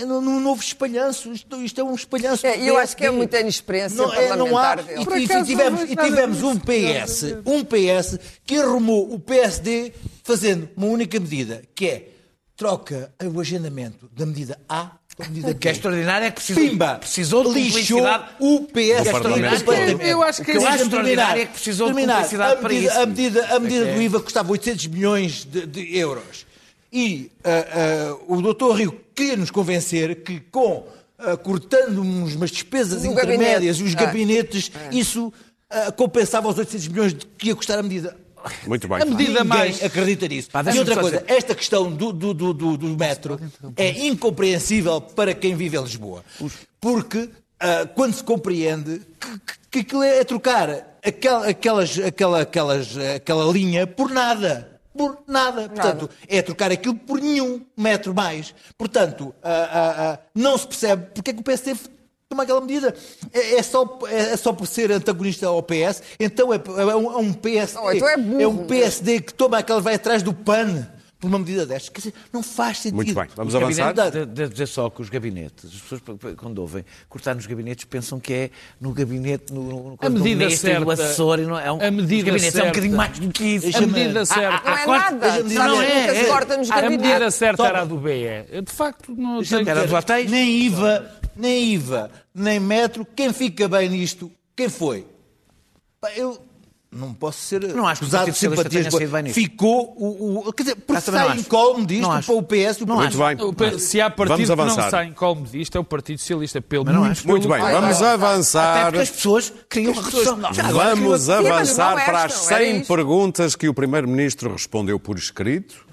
[SPEAKER 3] num novo espalhanço. Isto, isto, é um espalhanço.
[SPEAKER 6] É, eu acho que é muita inexperiência não, é, não há,
[SPEAKER 3] e, e, tivemos, e tivemos um PS, um PS que arrumou o PSD fazendo uma única medida, que é troca o agendamento da medida A
[SPEAKER 2] o que é extraordinário é que precisou,
[SPEAKER 3] Pimba,
[SPEAKER 2] precisou de
[SPEAKER 3] lixou o PS
[SPEAKER 5] completamente. Eu acho que,
[SPEAKER 2] o que eu acho extraordinário é que precisou terminar, de publicidade
[SPEAKER 3] para isso.
[SPEAKER 2] A
[SPEAKER 3] medida, a medida é do IVA custava 800 milhões de, de euros. E uh, uh, o doutor Rio queria nos convencer que com uh, cortando umas despesas o intermédias e os ah. gabinetes, ah. isso compensava os 800 milhões de que ia custar a medida.
[SPEAKER 1] Muito bem.
[SPEAKER 3] A medida mais... acredita nisso. Pá, e outra coisa, dizer... esta questão do, do, do, do metro é incompreensível para quem vive em Lisboa. Porque quando se compreende que, que aquilo é trocar aquela, aquelas, aquela, aquelas, aquela linha por nada por nada. Portanto, nada. é trocar aquilo por nenhum metro mais. Portanto, uh, uh, uh, não se percebe porque é que o PSD toma aquela medida. É, é, só, é, é, só por ser antagonista ao PS. Então é, é um, é um PSD. Oh, então é, é, um PSD que toma aquela, vai atrás do PAN por uma medida destas. Quer dizer, não faz sentido.
[SPEAKER 1] Muito bem, vamos avançar.
[SPEAKER 2] Devo dizer só que os gabinetes, as pessoas quando ouvem cortar nos gabinetes pensam que é no gabinete, no, no,
[SPEAKER 5] a medida no certa,
[SPEAKER 2] do assessor, e não é um,
[SPEAKER 5] a medida
[SPEAKER 2] certa, é um bocadinho mais do que isso.
[SPEAKER 5] A medida certa.
[SPEAKER 6] não é nada, não é, é, corta nos
[SPEAKER 5] A medida certa era a do BE. De facto, não
[SPEAKER 3] tem... Era do hotéis? Nem IVA, nem IVA, nem metro. Quem fica bem nisto, quem foi? Eu não posso ser
[SPEAKER 2] não acho acusado de simpatias.
[SPEAKER 3] Ficou o, o, Quer dizer, porque sai incólume disto para o PS.
[SPEAKER 1] Não Muito bem.
[SPEAKER 5] Se há partido que não sai incólume disto, é o Partido Socialista. Pelo
[SPEAKER 1] menos. Muito bem, vamos avançar. Até
[SPEAKER 2] porque as pessoas queriam a redução.
[SPEAKER 1] Vamos avançar para as 100 perguntas que o Primeiro-Ministro respondeu por escrito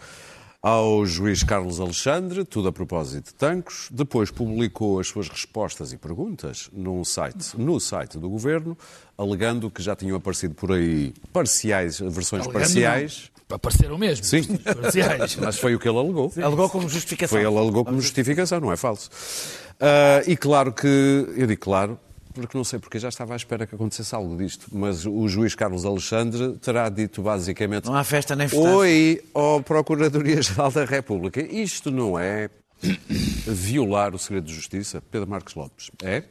[SPEAKER 1] ao juiz Carlos Alexandre, tudo a propósito de Tancos. Depois publicou as suas respostas e perguntas num site, no site do Governo, alegando que já tinham aparecido por aí parciais, versões alegando parciais.
[SPEAKER 5] Não. Apareceram mesmo.
[SPEAKER 1] Sim, parciais. mas foi o que ele alegou.
[SPEAKER 2] Sim. Alegou como justificação.
[SPEAKER 1] Foi ele alegou como justificação, não é falso. Uh, e claro que, eu digo claro, porque não sei porque já estava à espera que acontecesse algo disto, mas o juiz Carlos Alexandre terá dito basicamente
[SPEAKER 2] não há festa nem festa.
[SPEAKER 1] Oi ao Procuradoria-Geral da República. Isto não é violar o segredo de justiça, Pedro Marcos Lopes, é?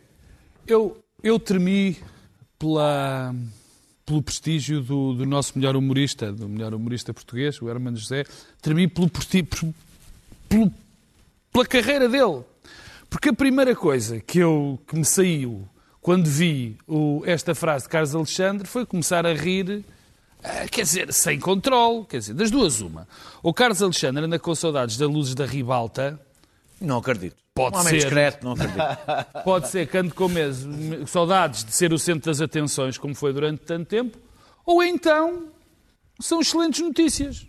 [SPEAKER 5] Eu, eu tremi pela, pelo prestígio do, do nosso melhor humorista, do melhor humorista português, o Hermano José, tremi pelo, pelo, pela carreira dele. Porque a primeira coisa que, eu, que me saiu quando vi o, esta frase de Carlos Alexandre, foi começar a rir, uh, quer dizer, sem controle, quer dizer, das duas uma. O Carlos Alexandre anda com saudades da Luzes da Ribalta.
[SPEAKER 2] Não acredito.
[SPEAKER 5] pode
[SPEAKER 2] Um homem
[SPEAKER 5] ser.
[SPEAKER 2] discreto, não acredito.
[SPEAKER 5] Pode ser que ande com meses, saudades de ser o centro das atenções, como foi durante tanto tempo, ou então são excelentes notícias.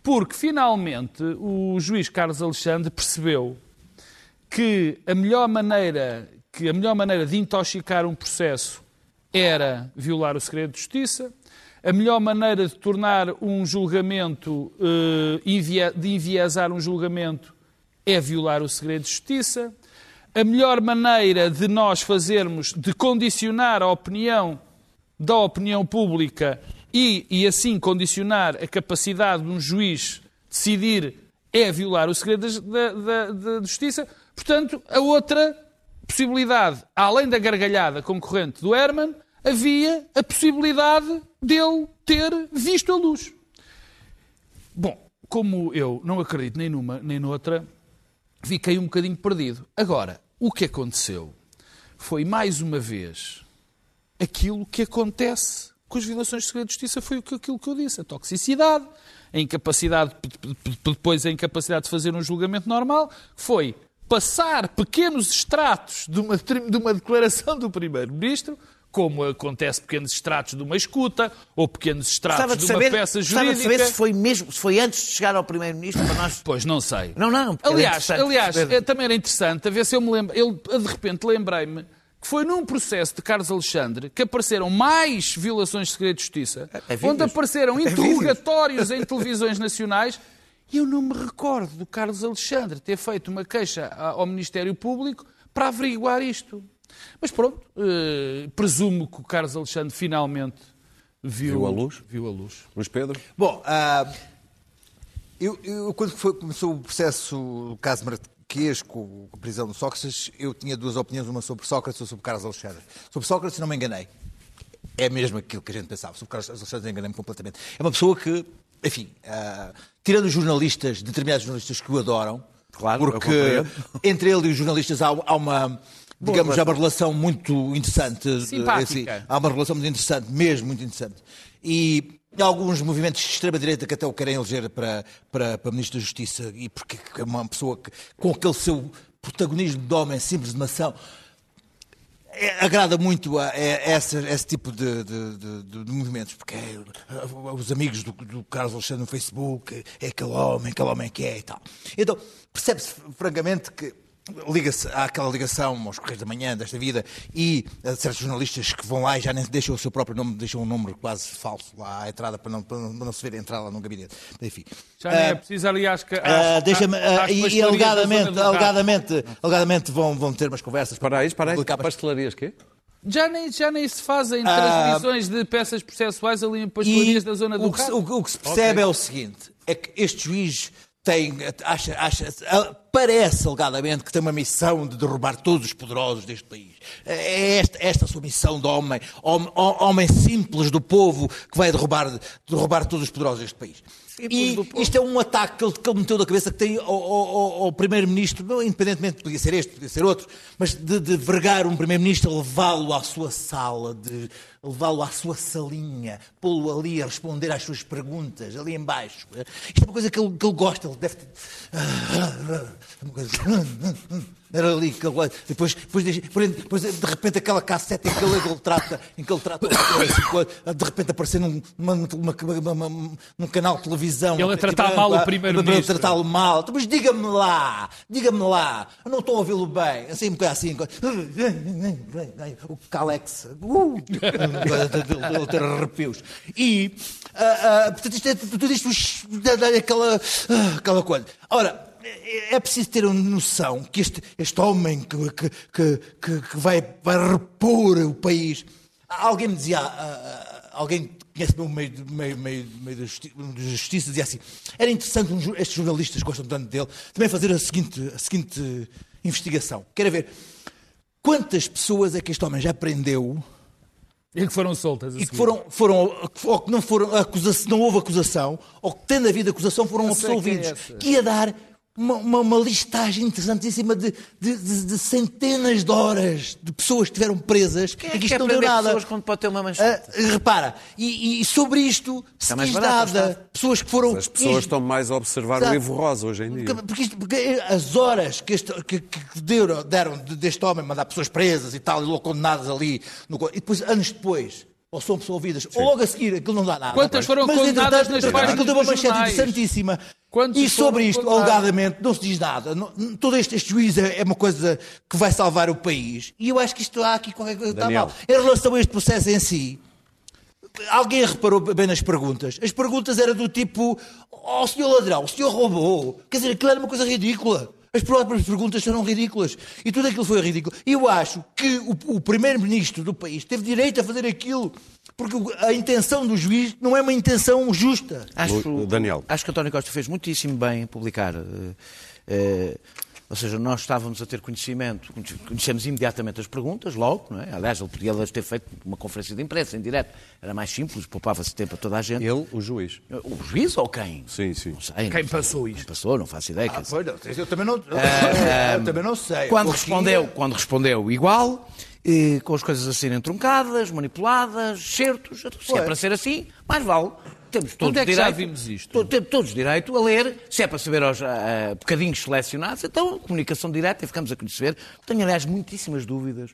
[SPEAKER 5] Porque finalmente o juiz Carlos Alexandre percebeu que a melhor maneira, que a melhor maneira de intoxicar um processo era violar o segredo de justiça, a melhor maneira de tornar um julgamento, eh, de enviesar um julgamento, é violar o segredo de justiça. A melhor maneira de nós fazermos, de condicionar a opinião da opinião pública e, e assim condicionar a capacidade de um juiz decidir é violar o segredo da, da- da- da justiça. Portanto, a outra possibilidade, além da gargalhada concorrente do Herman, havia a possibilidade dele ter visto a luz. Bom, como eu não acredito nem numa nem noutra, fiquei um bocadinho perdido. Agora, o que aconteceu foi mais uma vez aquilo que acontece com as violações de segredo de justiça foi aquilo que eu disse, a toxicidade, a incapacidade, depois a incapacidade de fazer um julgamento normal, foi passar pequenos extratos de uma, de uma declaração do Primeiro-Ministro, como acontece pequenos extratos de uma escuta, ou pequenos extratos
[SPEAKER 2] de
[SPEAKER 5] de uma
[SPEAKER 2] saber,
[SPEAKER 5] peça
[SPEAKER 2] gostava de
[SPEAKER 5] jurídica.
[SPEAKER 2] saber se foi mesmo, se foi antes de chegar ao Primeiro-Ministro para nós.
[SPEAKER 5] Pois, não sei.
[SPEAKER 2] Não, não, era
[SPEAKER 5] Aliás, aliás eh, também era interessante a ver se eu me lembro. Eu, de repente, lembrei-me que foi num processo de Carlos Alexandre que apareceram mais violações de segredo de justiça,
[SPEAKER 2] É vídeos.
[SPEAKER 5] onde apareceram
[SPEAKER 2] É
[SPEAKER 5] interrogatórios em televisões nacionais. E eu não me recordo do Carlos Alexandre ter feito uma queixa ao Ministério Público para averiguar isto. Mas pronto, eh, presumo que o Carlos Alexandre finalmente viu,
[SPEAKER 1] Viu a luz?
[SPEAKER 5] Viu a luz.
[SPEAKER 1] Luís Pedro?
[SPEAKER 3] Bom, ah, eu, eu, quando foi- começou o processo, o caso Marquês com a prisão do Sócrates, eu tinha duas opiniões, uma sobre Sócrates e outra sobre Carlos Alexandre. Sobre Sócrates, não me enganei. É mesmo aquilo que a gente pensava. Sobre Carlos Alexandre, enganei-me completamente. É uma pessoa que, enfim, ah, tirando os jornalistas, determinados jornalistas que o adoram,
[SPEAKER 2] Claro,
[SPEAKER 3] porque entre ele e os jornalistas há, há uma, digamos, há uma relação muito interessante.
[SPEAKER 5] Simpática.
[SPEAKER 3] assim, há uma relação muito interessante, mesmo muito interessante. E há alguns movimentos de extrema-direita que até o querem eleger para, para, para Ministro da Justiça, e porque é uma pessoa que, com aquele seu protagonismo de homem simples de maçã, é, agrada muito a, a essa- esse tipo de, de- de- de- movimentos, porque é, os amigos do, do Carlos Alexandre no Facebook, é aquele homem, aquele homem que é e tal. Então, percebe-se francamente que liga-se há aquela ligação aos Correios da Manhã desta vida e a certos jornalistas que vão lá e já nem deixam o seu próprio nome, deixam um número quase falso lá à entrada para não, para não, para não se ver entrar lá no gabinete. Enfim.
[SPEAKER 5] Já nem é
[SPEAKER 3] Ah,
[SPEAKER 5] preciso ali às, ca-
[SPEAKER 3] ah,
[SPEAKER 5] às-
[SPEAKER 3] deixa-me, ah,
[SPEAKER 5] às
[SPEAKER 3] e, e alegadamente, alegadamente, alegadamente vão, vão ter umas conversas
[SPEAKER 1] Para aí, para aí. Pastelarias quê?
[SPEAKER 5] Já nem, já nem se fazem
[SPEAKER 3] Ah,
[SPEAKER 5] transmissões de peças processuais ali em pastelarias da zona do
[SPEAKER 3] o que, o, que- o que se percebe é o seguinte: é que este juiz tem, acha, acha, ah, parece alegadamente que tem uma missão de derrubar todos os poderosos deste país. É esta, esta a sua missão de homem, homem, homem simples do povo que vai derrubar, derrubar todos os poderosos deste país. E isto é um ataque que ele, que ele meteu na cabeça que tem ao, ao- ao- Primeiro-Ministro, independentemente, podia ser este, podia ser outro, mas de, de vergar um Primeiro-Ministro, levá-lo à sua sala, de levá-lo à sua salinha, pô-lo ali a responder às suas perguntas, ali embaixo. Isto é uma coisa que ele, que ele gosta, ele deve ter... Era ali que ele... Depois, depois, depois, de repente, aquela cassete em que ele, ele trata, em que ele trata de repente aparecer num, num canal de televisão.
[SPEAKER 5] Ele a tratar mal o primeiro-ministro.
[SPEAKER 3] a tratá-lo mal. Mas diga-me lá, diga-me lá, eu não estou a ouvi-lo bem. Assim, um bocado assim. O Calex. Uh, ele ter arrepios. E, ah, ah, portanto, isto é tudo isto, dá-lhe aquela, aquela coisa. Ora, é é preciso ter uma noção que este, este homem que, que, que, que- vai, vai repor o país. Alguém me dizia, ah, ah, alguém que conhece bem o meio, meio, meio, meio da justi- justiça, dizia assim: era interessante, estes jornalistas gostam tanto dele, também fazer a seguinte, a seguinte investigação. Quero ver quantas pessoas é que este homem já prendeu
[SPEAKER 5] E que foram soltas.
[SPEAKER 3] e que foram, foram ou que não foram acusação, não houve acusação, ou que tendo havido acusação foram
[SPEAKER 5] é
[SPEAKER 3] absolvidos.
[SPEAKER 5] essa.
[SPEAKER 3] que ia dar uma, uma, uma listagem interessantíssima de, de, de, de centenas de horas de pessoas que estiveram presas
[SPEAKER 2] Quem é
[SPEAKER 3] e que isto não deu nada.
[SPEAKER 2] pessoas quando pode ter uma manchete?
[SPEAKER 3] Ah, repara, e, e sobre isto se diz nada. Pessoas que foram.
[SPEAKER 1] As pessoas estão mais a observar o
[SPEAKER 3] Exato.
[SPEAKER 1] Ivo Rosa hoje em dia.
[SPEAKER 3] Porque, isto- porque as horas que, este- que- que deram, deram de- deste homem mandar pessoas presas e tal, e logo condenadas ali, no e depois, anos depois, ou são absolvidas, ou logo a seguir, aquilo não dá nada.
[SPEAKER 5] Quantas foram
[SPEAKER 3] Mas,
[SPEAKER 5] condenadas nas
[SPEAKER 3] entretanto,
[SPEAKER 5] páginas
[SPEAKER 3] aquilo deu uma manchete interessantíssima.
[SPEAKER 5] Quantos
[SPEAKER 3] E sobre
[SPEAKER 5] foram
[SPEAKER 3] isto,
[SPEAKER 5] condenados?
[SPEAKER 3] alegadamente, não se diz nada. Não- todo este, este juiz é é uma coisa que vai salvar o país. E eu acho que isto há aqui qualquer coisa que está mal. Em relação a este processo em si, Alguém reparou bem nas perguntas? As perguntas eram do tipo: Oh, senhor ladrão, o senhor roubou. Quer dizer, aquilo era uma coisa ridícula. As próprias perguntas eram ridículas. E tudo aquilo foi ridículo. E eu acho que o, o primeiro-ministro do país teve direito a fazer aquilo. Porque a intenção do juiz não é uma intenção justa.
[SPEAKER 2] Acho,
[SPEAKER 1] Daniel.
[SPEAKER 2] Acho que António Costa fez muitíssimo bem em publicar. eh, eh, ou seja, nós estávamos a ter conhecimento, conhecemos imediatamente as perguntas, logo, não é? Aliás, ele podia ter feito uma conferência de imprensa em direto. Era mais simples, poupava-se tempo a toda a gente.
[SPEAKER 1] Ele, o juiz.
[SPEAKER 2] O juiz ou quem?
[SPEAKER 1] Sim, sim.
[SPEAKER 2] Não sei.
[SPEAKER 5] Quem
[SPEAKER 2] não
[SPEAKER 5] passou
[SPEAKER 2] sei.
[SPEAKER 5] isto?
[SPEAKER 2] Quem passou, não faço ideia. dizer.
[SPEAKER 3] Pois eu também não, eu também não sei.
[SPEAKER 2] Quando
[SPEAKER 3] Porque-
[SPEAKER 2] respondeu, quando respondeu igual, eh, com as coisas a serem truncadas, manipuladas, certos, se é para ser assim, mais vale. Temos todos
[SPEAKER 5] Onde é que já
[SPEAKER 2] direito,
[SPEAKER 5] vimos isto?
[SPEAKER 2] to- Temos todos direito a ler, se é para saber aos ah, bocadinhos selecionados, então comunicação direta e ficamos a conhecer. Tenho, aliás, muitíssimas dúvidas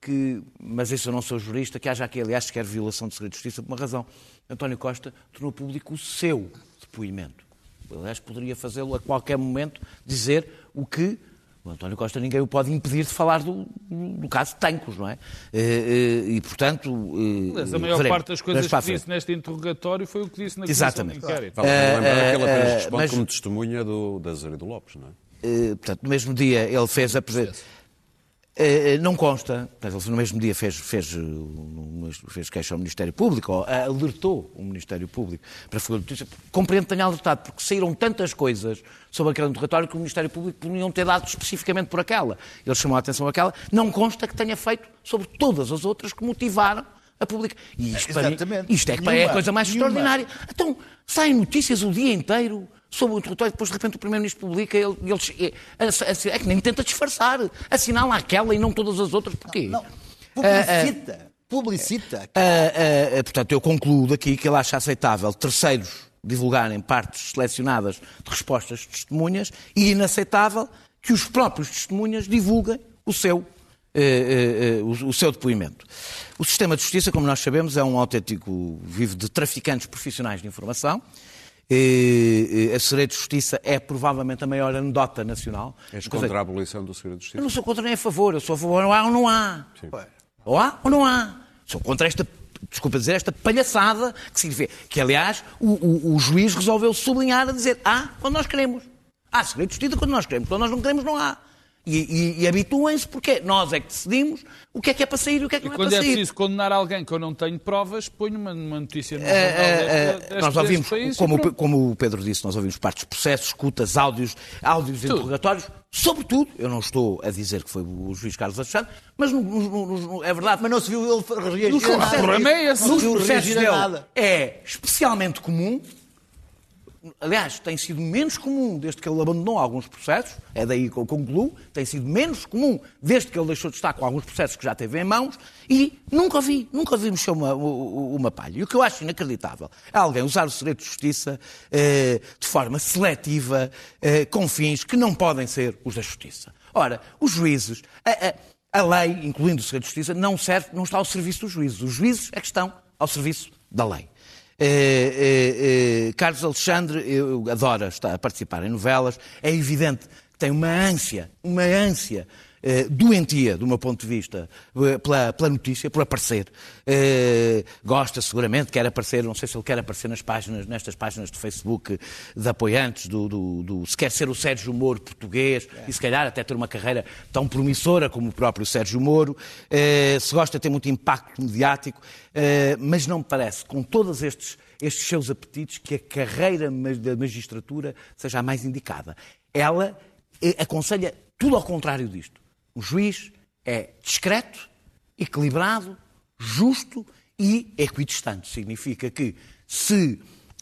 [SPEAKER 2] que, mas isso eu não sou jurista, que haja aqui, aliás, sequer violação de segredo de justiça por uma razão. António Costa tornou público o seu depoimento. Aliás, poderia fazê-lo a qualquer momento, dizer o que o António Costa ninguém o pode impedir de falar do, do caso de Tancos, não é? Eh, eh, E, portanto... eh,
[SPEAKER 5] Mas a maior
[SPEAKER 2] veremos.
[SPEAKER 5] parte das coisas que disse neste interrogatório foi o que disse na
[SPEAKER 2] Exatamente.
[SPEAKER 5] comissão de inquérito.
[SPEAKER 1] Vale pena lembrar que ele apenas
[SPEAKER 2] eh,
[SPEAKER 1] responde
[SPEAKER 2] mas-
[SPEAKER 1] como testemunha do, da Zé do Lopes, não é?
[SPEAKER 2] Eh, portanto, no mesmo dia ele fez a presen- Eh, não consta, portanto, ele no mesmo dia fez, fez, eh, fez queixa ao Ministério Público, ou eh, alertou o Ministério Público para fazer notícia. Compreendo que tenha alertado, porque saíram tantas coisas sobre aquele interrogatório que o Ministério Público podiam ter dado especificamente por aquela. Ele chamou a atenção àquela. Não consta que tenha feito sobre todas as outras que motivaram a pública. E isto, para mim,
[SPEAKER 3] Exatamente.
[SPEAKER 2] isto é, que é a coisa mais
[SPEAKER 3] Nenhuma.
[SPEAKER 2] extraordinária. Então, saem notícias o dia inteiro sobre o interrogatório, depois de repente o Primeiro-Ministro publica, ele, ele- é, é- que nem tenta disfarçar, assinala aquela e não todas as outras. Porquê?
[SPEAKER 3] Não, publicita. Publicita.
[SPEAKER 2] Ah, ah, ah, portanto, eu concluo daqui que ele acha aceitável terceiros divulgarem partes selecionadas de respostas de testemunhas e inaceitável que os próprios testemunhas divulguem o seu, eh, eh, eh, o, o seu depoimento. O sistema de justiça, como nós sabemos, é um autêntico vivo de traficantes profissionais de informação. A Segredo de Justiça é provavelmente a maior anedota nacional.
[SPEAKER 1] És
[SPEAKER 2] dizer,
[SPEAKER 1] contra a abolição do segredo de
[SPEAKER 2] eu
[SPEAKER 1] justiça?
[SPEAKER 2] não sou contra nem a favor, eu sou a favor, ou há ou não há. Ou há ou não há. Sou contra esta, desculpa dizer, esta palhaçada que significa que, aliás, o, o- o juiz resolveu sublinhar a dizer há quando nós queremos. Há segredo de justiça quando nós queremos, quando nós não queremos não há. E, e- e habituem-se porque nós é que decidimos o que é que é para sair e o que é que
[SPEAKER 5] E
[SPEAKER 2] não é
[SPEAKER 5] quando
[SPEAKER 2] para
[SPEAKER 5] é
[SPEAKER 2] sair.
[SPEAKER 5] preciso condenar alguém que eu não tenho provas, ponho uma, uma notícia no
[SPEAKER 2] Eh,
[SPEAKER 5] jornal deste- deste-
[SPEAKER 2] nós ouvimos,
[SPEAKER 5] país
[SPEAKER 2] como, como o Pedro disse, nós ouvimos partes de processos, escutas, áudios, áudios
[SPEAKER 5] Tudo.
[SPEAKER 2] interrogatórios, sobretudo, eu não estou a dizer que foi o juiz Carlos Alexandre, mas no- no- no- no- é verdade.
[SPEAKER 3] Mas não se viu ele reagir
[SPEAKER 5] O problema é esse.
[SPEAKER 3] Não se viu reagir a nada.
[SPEAKER 2] é especialmente comum, aliás, tem sido menos comum desde que ele abandonou alguns processos, é daí que eu concluo, tem sido menos comum desde que ele deixou de estar com alguns processos que já teve em mãos e nunca vi, nunca vi mexer uma, uma palha. E o que eu acho inacreditável é alguém usar o segredo de justiça eh, de forma seletiva, eh, com fins que não podem ser os da justiça. Ora, os juízes, a, a- a lei, incluindo o segredo de justiça, não serve, não está ao serviço dos juízes. Os juízes é que estão ao serviço da lei. Eh, eh, eh, Carlos Alexandre eu adoro estar a participar em novelas. É evidente que tem uma ânsia, uma ânsia doentia, do meu ponto de vista, eh, pela, pela notícia, por aparecer. Eh, gosta seguramente, quer aparecer, não sei se ele quer aparecer nas páginas, nestas páginas de Facebook de apoiantes do, do, do- se quer ser o Sérgio Moro português e se calhar até ter uma carreira tão promissora como o próprio Sérgio Moro, eh, se gosta de ter muito impacto mediático, eh, mas não me parece, com todos estes, estes seus apetites, que a carreira da magistratura seja a mais indicada. Ela eh, aconselha tudo ao contrário disto. O juiz é discreto, equilibrado, justo e equidistante. Significa que se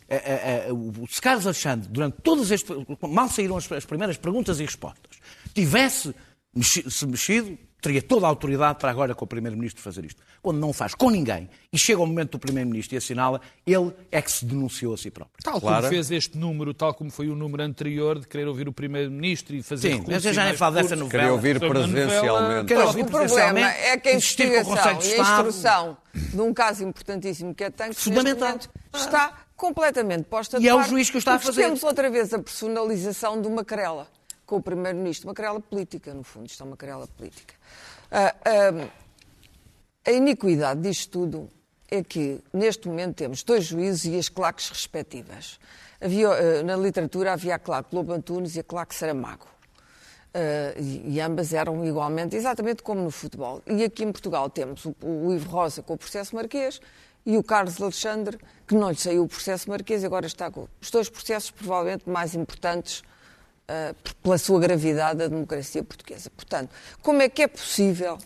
[SPEAKER 2] eh, eh, o se Carlos Alexandre, durante todas as. mal saíram as, as primeiras perguntas e respostas, tivesse se mexido, teria toda a autoridade para agora com o Primeiro-Ministro fazer isto. Quando não faz com ninguém e chega o momento do Primeiro-Ministro e assinala, ele é que se denunciou a si próprio.
[SPEAKER 5] Tal
[SPEAKER 1] Clara?
[SPEAKER 5] como fez este número, tal como foi o número anterior de querer ouvir o Primeiro-Ministro e fazer
[SPEAKER 2] Sim, mas eu já nem falo dessa novela.
[SPEAKER 1] Queria ouvir presencialmente.
[SPEAKER 2] Ouvir
[SPEAKER 6] o problema é que a investigação e a instrução de um caso importantíssimo que é tanque
[SPEAKER 2] Fundamental.
[SPEAKER 6] está completamente posta de
[SPEAKER 2] E é o juiz que o está a fazer.
[SPEAKER 6] Temos outra vez a personalização de uma querela com o Primeiro-Ministro, uma querela política, no fundo, isto é uma querela política. Ah, ah, a iniquidade disto tudo é que, neste momento, temos dois juízes e as claques respectivas. Havia, eh, na literatura havia a claque Lobo Antunes e a claque Saramago. Eh, e, e ambas eram igualmente, exatamente como no futebol. E aqui em Portugal temos o, o Ivo Rosa com o processo marquês e o Carlos Alexandre, que não lhe saiu o processo marquês e agora está com os dois processos provavelmente mais importantes p- pela sua gravidade da democracia portuguesa. Portanto, como é que é possível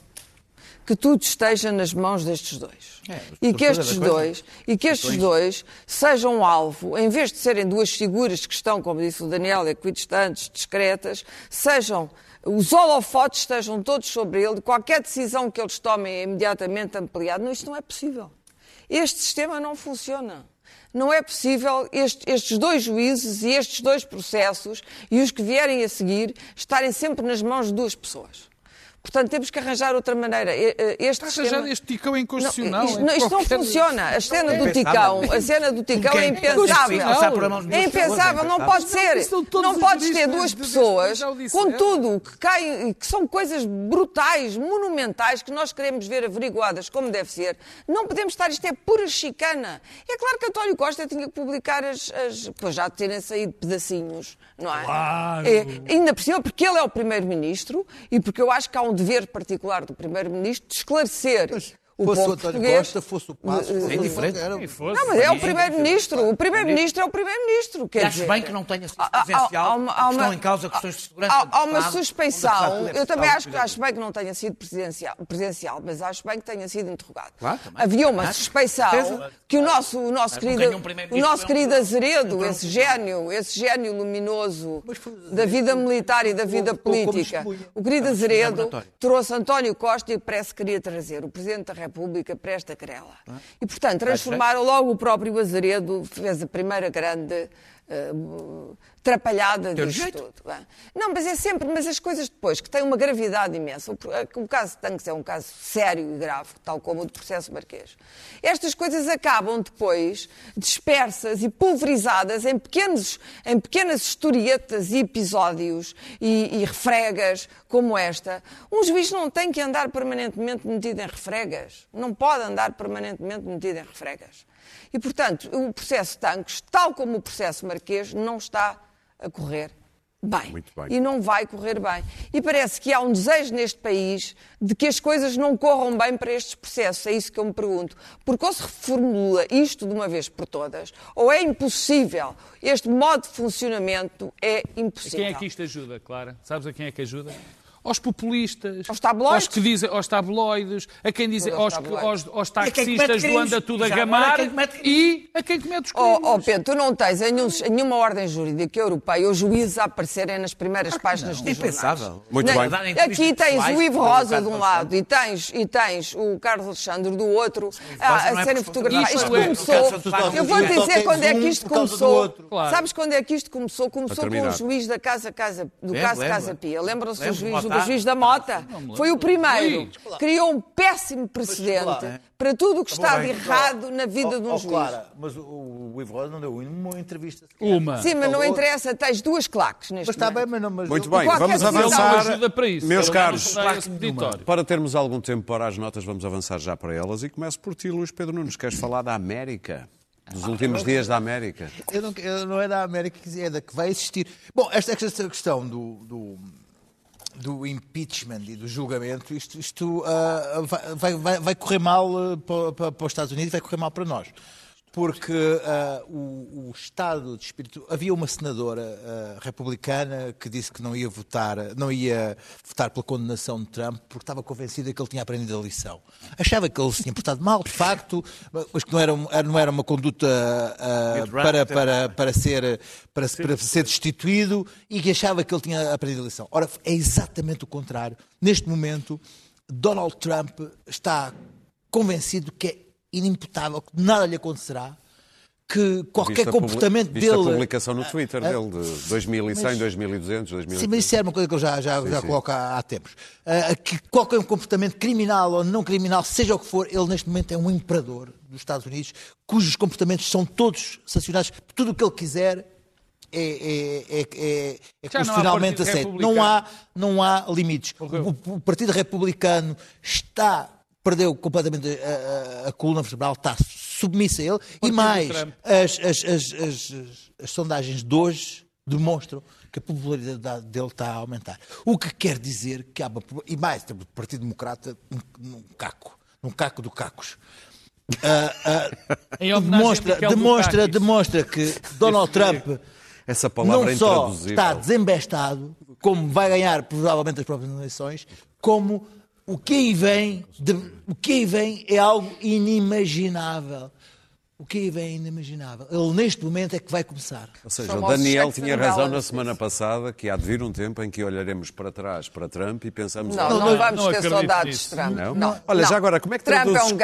[SPEAKER 6] que tudo esteja nas mãos destes dois.
[SPEAKER 2] É,
[SPEAKER 6] e que estes
[SPEAKER 2] a
[SPEAKER 6] dois, e que estes dois sejam alvo, em vez de serem duas figuras que estão, como disse o Daniel, equidistantes, discretas, sejam os holofotes estejam todos sobre ele, qualquer decisão que eles tomem é imediatamente ampliada. Não, isto não é possível. Este sistema não funciona. Não é possível este- estes dois juízes e estes dois processos e os que vierem a seguir estarem sempre nas mãos de duas pessoas. Portanto, temos que arranjar outra maneira. E- e- Este
[SPEAKER 5] Está
[SPEAKER 6] sistema...
[SPEAKER 5] este ticão é inconstitucional.
[SPEAKER 6] Não, isto, não, isto não funciona. A cena do
[SPEAKER 2] É
[SPEAKER 6] ticão,
[SPEAKER 2] impensável.
[SPEAKER 6] a cena do ticão é impensável. É impensável, não pode ser. Não podes ter duas pessoas com tudo que caem, que são coisas brutais, monumentais, que nós queremos ver averiguadas como deve ser. Não podemos estar, isto é pura chicana. É claro que António Costa tinha que publicar as. as pois já terem saído pedacinhos, não é?
[SPEAKER 5] Claro.
[SPEAKER 6] É, ainda por cima, porque ele é o Primeiro-Ministro e porque eu acho que há um dever particular do Primeiro-Ministro de esclarecer o
[SPEAKER 3] Fosse o
[SPEAKER 6] povo
[SPEAKER 3] António
[SPEAKER 6] português.
[SPEAKER 3] Costa, fosse o Passo, fosse
[SPEAKER 2] É
[SPEAKER 3] o-
[SPEAKER 2] diferente.
[SPEAKER 3] era-
[SPEAKER 5] E fosse,
[SPEAKER 6] Não, mas é o. Primeiro-Ministro. O Primeiro-Ministro é o Primeiro-Ministro. quer
[SPEAKER 2] E acho
[SPEAKER 6] dizer,
[SPEAKER 2] bem que não tenha sido
[SPEAKER 6] há- há-
[SPEAKER 2] presidencial,
[SPEAKER 6] há uma- há
[SPEAKER 2] estão em causa questões de segurança
[SPEAKER 6] Há, uma suspeição. Eu também acho, acho bem que não tenha sido presidencial, presidencial, mas acho bem que tenha sido interrogado. Havia uma
[SPEAKER 2] Acho.
[SPEAKER 6] suspeição que o nosso, o nosso querido,
[SPEAKER 2] um
[SPEAKER 6] o nosso
[SPEAKER 2] que
[SPEAKER 6] querido Azeredo,
[SPEAKER 2] um-
[SPEAKER 6] esse gênio, esse gênio luminoso
[SPEAKER 3] o
[SPEAKER 6] da vida militar e da vida política, o querido Azeredo trouxe António Costa e parece que queria trazer o Presidente da República para esta querela. E, portanto, transformaram logo o próprio Azaredo, fez a primeira grande eh, atrapalhada
[SPEAKER 2] Teu
[SPEAKER 6] disto
[SPEAKER 2] jeito.
[SPEAKER 6] tudo. bem. Não, mas é sempre, mas as coisas depois, que têm uma gravidade imensa. O, o caso de Tanques é um caso sério e grave, tal como o do processo Marquês. Estas coisas acabam depois dispersas e pulverizadas em, pequenos, em pequenas historietas e episódios e, e refregas como esta. Um juiz não tem que andar permanentemente metido em refregas. Não pode andar permanentemente metido em refregas. E, portanto, o processo Tanques, tal como o processo Marquês, não está a correr bem.
[SPEAKER 1] Muito bem.
[SPEAKER 6] E não vai correr bem. E parece que há um desejo neste país de que as coisas não corram bem para estes processos. É isso que eu me pergunto. Porque ou se reformula isto de uma vez por todas, ou é impossível. Este modo de funcionamento é impossível.
[SPEAKER 5] quem é que isto ajuda, Clara? Sabes a quem é que ajuda? Aos populistas,
[SPEAKER 6] Aos tabloides?
[SPEAKER 5] aos que dizem, aos tabloides, a quem dizem,
[SPEAKER 6] Aos
[SPEAKER 5] aos, aos, taxistas do anda tudo a
[SPEAKER 2] E
[SPEAKER 5] gamar e a quem comete os crimes.
[SPEAKER 6] Oh, oh, Pedro, tu não tens em, nenhum- em nenhuma ordem jurídica europeia os juízes a aparecerem nas primeiras páginas
[SPEAKER 2] É
[SPEAKER 6] dos jornais.
[SPEAKER 2] impensável.
[SPEAKER 1] Muito
[SPEAKER 6] Nem-
[SPEAKER 1] bem.
[SPEAKER 6] Aqui tens o Ivo Rosa de um lado e tens, e tens o Carlos Alexandre do outro a,
[SPEAKER 2] não
[SPEAKER 6] a
[SPEAKER 2] é
[SPEAKER 6] serem fotografados.
[SPEAKER 5] Isto é-
[SPEAKER 6] começou. Eu vou
[SPEAKER 3] Só
[SPEAKER 6] dizer quando é que isto começou. Sabes quando é que isto começou? Começou com o juiz da Casa Casa, do caso. Casa Pia. Lembram-se do
[SPEAKER 2] Lembro,
[SPEAKER 6] juiz, do
[SPEAKER 2] Mota.
[SPEAKER 6] juiz da Mota? Foi o primeiro. Criou um péssimo precedente
[SPEAKER 3] claro.
[SPEAKER 6] para tudo o que está de
[SPEAKER 3] bem.
[SPEAKER 6] errado na vida de um
[SPEAKER 3] Oh,
[SPEAKER 6] juiz.
[SPEAKER 3] Clara, mas o, o Ivo Rosa não deu uma entrevista.
[SPEAKER 5] Uma.
[SPEAKER 6] Sim, mas não interessa, tens duas claques neste
[SPEAKER 3] Mas está bem, mas não.
[SPEAKER 1] Muito bem, vamos avançar. Meus caros, para termos algum tempo para as notas, vamos avançar já para elas e começo por ti, Luís Pedro Nunes. Queres falar da América? Dos últimos dias da América?
[SPEAKER 3] Eu não, eu não é da América, é da que vai existir. Bom, esta, esta questão do, do, do impeachment e do julgamento, isto, isto ah, vai, vai- vai, correr mal ah, para, para- para os Estados Unidos e vai correr mal para nós. Porque ah, o, o estado de espírito. Havia uma senadora ah, republicana que disse que não ia votar, não ia votar pela condenação de Trump porque estava convencida que ele tinha aprendido a lição. Achava que ele se tinha portado mal, de facto, mas que não era, um- não era uma conduta ah, para, para, para, ser, para, para ser destituído e que achava que ele tinha aprendido a lição. Ora, é exatamente o contrário. Neste momento, Donald Trump está convencido que é inimputável, que nada lhe acontecerá, que qualquer
[SPEAKER 1] Viste a publi-
[SPEAKER 3] comportamento dele.
[SPEAKER 1] a publicação no Twitter
[SPEAKER 3] Ah,
[SPEAKER 1] dele de 2100,
[SPEAKER 3] mas-
[SPEAKER 1] 2200,
[SPEAKER 3] Sim, mas
[SPEAKER 1] 2000.
[SPEAKER 3] isso é uma coisa que eu já, já, já
[SPEAKER 1] sim.
[SPEAKER 3] coloco há, há tempos. Ah, que qualquer comportamento criminal ou não criminal, seja o que for, ele neste momento é um imperador dos Estados Unidos, cujos comportamentos são todos sancionados. Tudo o que ele quiser é, é, é, é, é
[SPEAKER 5] Já
[SPEAKER 3] constitucionalmente aceito. Não há, não há limites. O, o Partido Republicano está, perdeu completamente a, a- a coluna vertebral, está submissa a ele. E mais,
[SPEAKER 5] Trump.
[SPEAKER 3] as, as, as, as, as- as sondagens de hoje demonstram que a popularidade dele está a aumentar. O que quer dizer que há uma, e mais, temos o Partido Democrata num, num caco, num caco do cacos.
[SPEAKER 5] Homenagem a
[SPEAKER 3] demonstra, demonstra, demonstra que Donald Trump
[SPEAKER 1] Essa palavra
[SPEAKER 3] não
[SPEAKER 1] é
[SPEAKER 3] só está desembestado, como vai ganhar provavelmente as próximas eleições, como o que aí vem, de- o que aí vem é algo inimaginável. O que aí vem é inimaginável. Ele neste momento é que vai começar.
[SPEAKER 1] Ou seja, o Daniel tinha razão na
[SPEAKER 6] balances.
[SPEAKER 1] semana passada que há de vir um tempo em que olharemos para trás para Trump e pensamos...
[SPEAKER 6] Não,
[SPEAKER 1] "Ah,
[SPEAKER 6] não,
[SPEAKER 3] não,
[SPEAKER 6] vamos
[SPEAKER 5] não
[SPEAKER 6] ter saudades de Trump.
[SPEAKER 1] Não?
[SPEAKER 6] Não,
[SPEAKER 1] Olha,
[SPEAKER 6] não.
[SPEAKER 1] já agora, como é que
[SPEAKER 6] Trump
[SPEAKER 1] traduzes
[SPEAKER 6] é um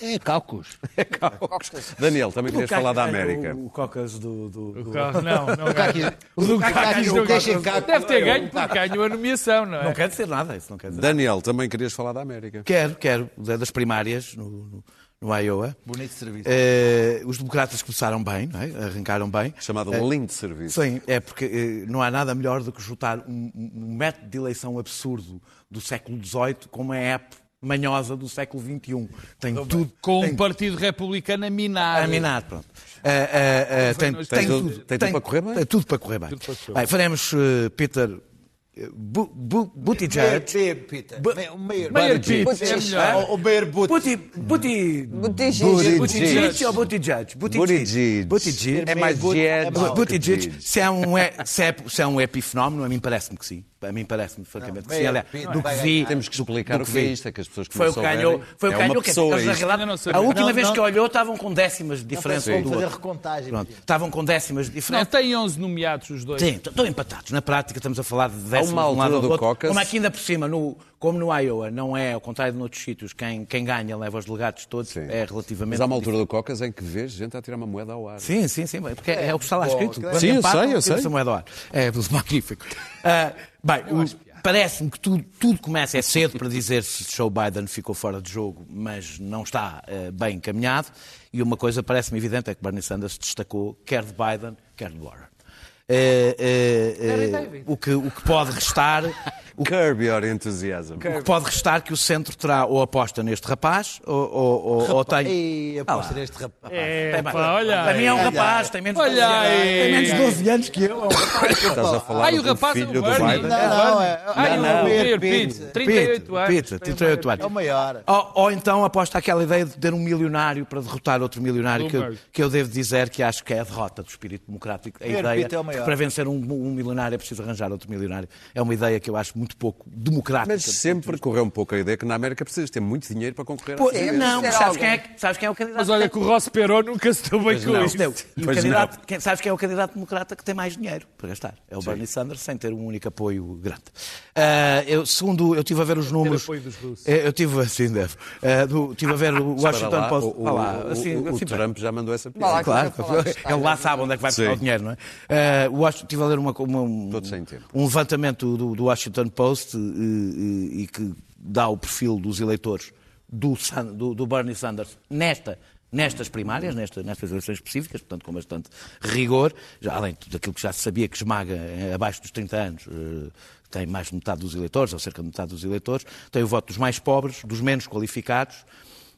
[SPEAKER 6] gangster.
[SPEAKER 1] caucus?
[SPEAKER 3] É cálculos.
[SPEAKER 6] Caucus.
[SPEAKER 1] Daniel, também querias falar da América.
[SPEAKER 7] O, o do. do, do-
[SPEAKER 5] Não, não.
[SPEAKER 3] O Dukakis
[SPEAKER 5] não
[SPEAKER 3] deixa
[SPEAKER 5] ganha.
[SPEAKER 3] cá.
[SPEAKER 5] Deve ter ganho porque ganhou a nomeação, não é?
[SPEAKER 7] Não quer dizer nada, isso não quer dizer
[SPEAKER 1] Daniel, também querias falar da América.
[SPEAKER 2] Quero, quero, das primárias no, no, no Iowa.
[SPEAKER 3] Bonito serviço.
[SPEAKER 2] Eh, os democratas começaram bem, não é? arrancaram bem.
[SPEAKER 1] Chamado
[SPEAKER 2] Eh,
[SPEAKER 1] lindo serviço.
[SPEAKER 2] Sim, é porque eh, não há nada melhor do que juntar um, um- um método de eleição absurdo do século XVIII com uma app manhosa do século XXI. Tem tudo.
[SPEAKER 5] Com
[SPEAKER 2] tem
[SPEAKER 5] um partido republicano a minar.
[SPEAKER 2] a minar, pronto. Eh, eh, eh, tem,
[SPEAKER 5] Tem
[SPEAKER 2] tem
[SPEAKER 1] tudo-
[SPEAKER 2] tudo,
[SPEAKER 1] tem tudo para correr bem?
[SPEAKER 2] Tem tudo para correr bem.
[SPEAKER 5] Tudo para correr
[SPEAKER 2] Bem, faremos eh, Peter eh, Bu- Bu- Buttigieg.
[SPEAKER 3] Peter. Buttigieg.
[SPEAKER 5] Pete, é.
[SPEAKER 3] O Mayor Buttigieg.
[SPEAKER 6] Buttigieg.
[SPEAKER 2] Ou Buttigieg?
[SPEAKER 1] Buttigieg.
[SPEAKER 2] Buttigieg.
[SPEAKER 1] É mais
[SPEAKER 3] é.
[SPEAKER 2] Buttigieg, é um, e- é, se é um epifenómeno, a mim parece-me que sim. A mim parece-me, francamente, que sim. Aliás, do que vi...
[SPEAKER 1] Temos que explicar o que é
[SPEAKER 2] vi.
[SPEAKER 1] isto, é que as pessoas que
[SPEAKER 2] Foi
[SPEAKER 1] não
[SPEAKER 2] o que ganhou. Foi o
[SPEAKER 1] é
[SPEAKER 2] que ganhou. quer
[SPEAKER 1] pessoa
[SPEAKER 2] na realidade,
[SPEAKER 5] não
[SPEAKER 2] a última
[SPEAKER 3] Não,
[SPEAKER 2] vez
[SPEAKER 3] não.
[SPEAKER 2] que olhou estavam com décimas de diferença um do
[SPEAKER 3] fazer recontagem.
[SPEAKER 2] Pronto, estavam com décimas de
[SPEAKER 5] Não,
[SPEAKER 2] diferença.
[SPEAKER 5] tem 11 nomeados os dois.
[SPEAKER 2] Sim, estão empatados. Na prática estamos a falar de décimos
[SPEAKER 1] uma
[SPEAKER 2] de um lado
[SPEAKER 1] altura do
[SPEAKER 2] outro.
[SPEAKER 1] caucus-
[SPEAKER 2] Como aqui ainda por cima, no, como no Iowa, não é, ao contrário de noutros sítios, quem, quem ganha leva os delegados todos,
[SPEAKER 1] Sim.
[SPEAKER 2] é relativamente...
[SPEAKER 1] Mas há uma altura do Cocas em que vês gente a tirar uma moeda ao ar.
[SPEAKER 2] Sim, sim, sim, porque é, o que está lá escrito. Quando
[SPEAKER 1] Sim, eu
[SPEAKER 2] empatam,
[SPEAKER 1] sei, eu sei.
[SPEAKER 2] a moeda ao ar. É magnífico. Ah, bem, o- parece-me que tudo, tudo começa, é cedo para dizer se Joe Biden ficou fora de jogo, mas não está ah, bem encaminhado. E uma coisa parece-me evidente é que Bernie Sanders destacou quer de Biden, quer de Warren. Eh,
[SPEAKER 5] Larry David.
[SPEAKER 2] o, que, o que pode restar o que
[SPEAKER 1] Curb your enthusiasm.
[SPEAKER 2] o que pode restar que o centro terá ou aposta neste rapaz ou, ou, ou, ou tem. Ah
[SPEAKER 3] aposta
[SPEAKER 2] lá.
[SPEAKER 3] neste rapaz.
[SPEAKER 5] É, pá, olha
[SPEAKER 2] para mim é um rapaz, tem menos, de 12
[SPEAKER 5] Olha
[SPEAKER 2] anos,
[SPEAKER 5] aí.
[SPEAKER 2] tem menos de 12 anos que eu. é um rapaz.
[SPEAKER 1] Estás a falar
[SPEAKER 5] Ai, o rapaz é o
[SPEAKER 1] filho do. Biden?
[SPEAKER 3] Não, não, é-
[SPEAKER 5] Ai,
[SPEAKER 3] não,
[SPEAKER 5] o
[SPEAKER 3] Pete,
[SPEAKER 5] Pete, 38 anos.
[SPEAKER 2] Peter, 38
[SPEAKER 3] É o
[SPEAKER 2] anos.
[SPEAKER 3] maior.
[SPEAKER 2] Ou, ou então aposta aquela ideia de ter um milionário para derrotar outro milionário, que eu, que eu devo dizer que acho que é a derrota do espírito democrático. A ideia
[SPEAKER 3] Pete é o maior.
[SPEAKER 2] para vencer um, um milionário é preciso arranjar outro milionário. É uma ideia que eu acho muito pouco democrática.
[SPEAKER 1] Mas sempre correu um pouco a ideia que na América precisas ter muito dinheiro para concorrer
[SPEAKER 2] Pô,
[SPEAKER 6] Sim,
[SPEAKER 2] não, mas sabes quem, é, sabes quem é o candidato?
[SPEAKER 5] Mas olha que o Ross Perot nunca se deu bem com
[SPEAKER 1] não.
[SPEAKER 5] isso.
[SPEAKER 2] Não. E o
[SPEAKER 1] Pois
[SPEAKER 2] candidato, quem, sabes quem é o candidato democrata que tem mais dinheiro para gastar? É o Bernie Sanders, sem ter um único apoio grande. Ah, eu, segundo, eu estive a ver os números.
[SPEAKER 5] apoio dos russos.
[SPEAKER 2] Eh, Eu tive, assim, deve. Ah, tive a ver o Washington
[SPEAKER 1] lá,
[SPEAKER 2] Post.
[SPEAKER 1] O, o-
[SPEAKER 2] lá,
[SPEAKER 1] o-
[SPEAKER 2] assim,
[SPEAKER 1] o- o
[SPEAKER 2] assim,
[SPEAKER 1] Trump já mandou essa piada.
[SPEAKER 2] Claro,
[SPEAKER 6] dos
[SPEAKER 2] ele lá sabe onde é que vai buscar
[SPEAKER 1] Sim.
[SPEAKER 2] o dinheiro, não é? Eh, o Washington- estive a ler uma, uma- um, um levantamento do, do Washington Post eh, eh, e que dá o perfil dos eleitores do, do- do Bernie Sanders nesta, nestas primárias, nesta- nestas eleições específicas, portanto com bastante rigor, já, além de tudo aquilo que já se sabia que esmaga eh, abaixo dos 30 anos, eh, tem mais de metade dos eleitores, ou cerca de metade dos eleitores, tem o voto dos mais pobres, dos menos qualificados,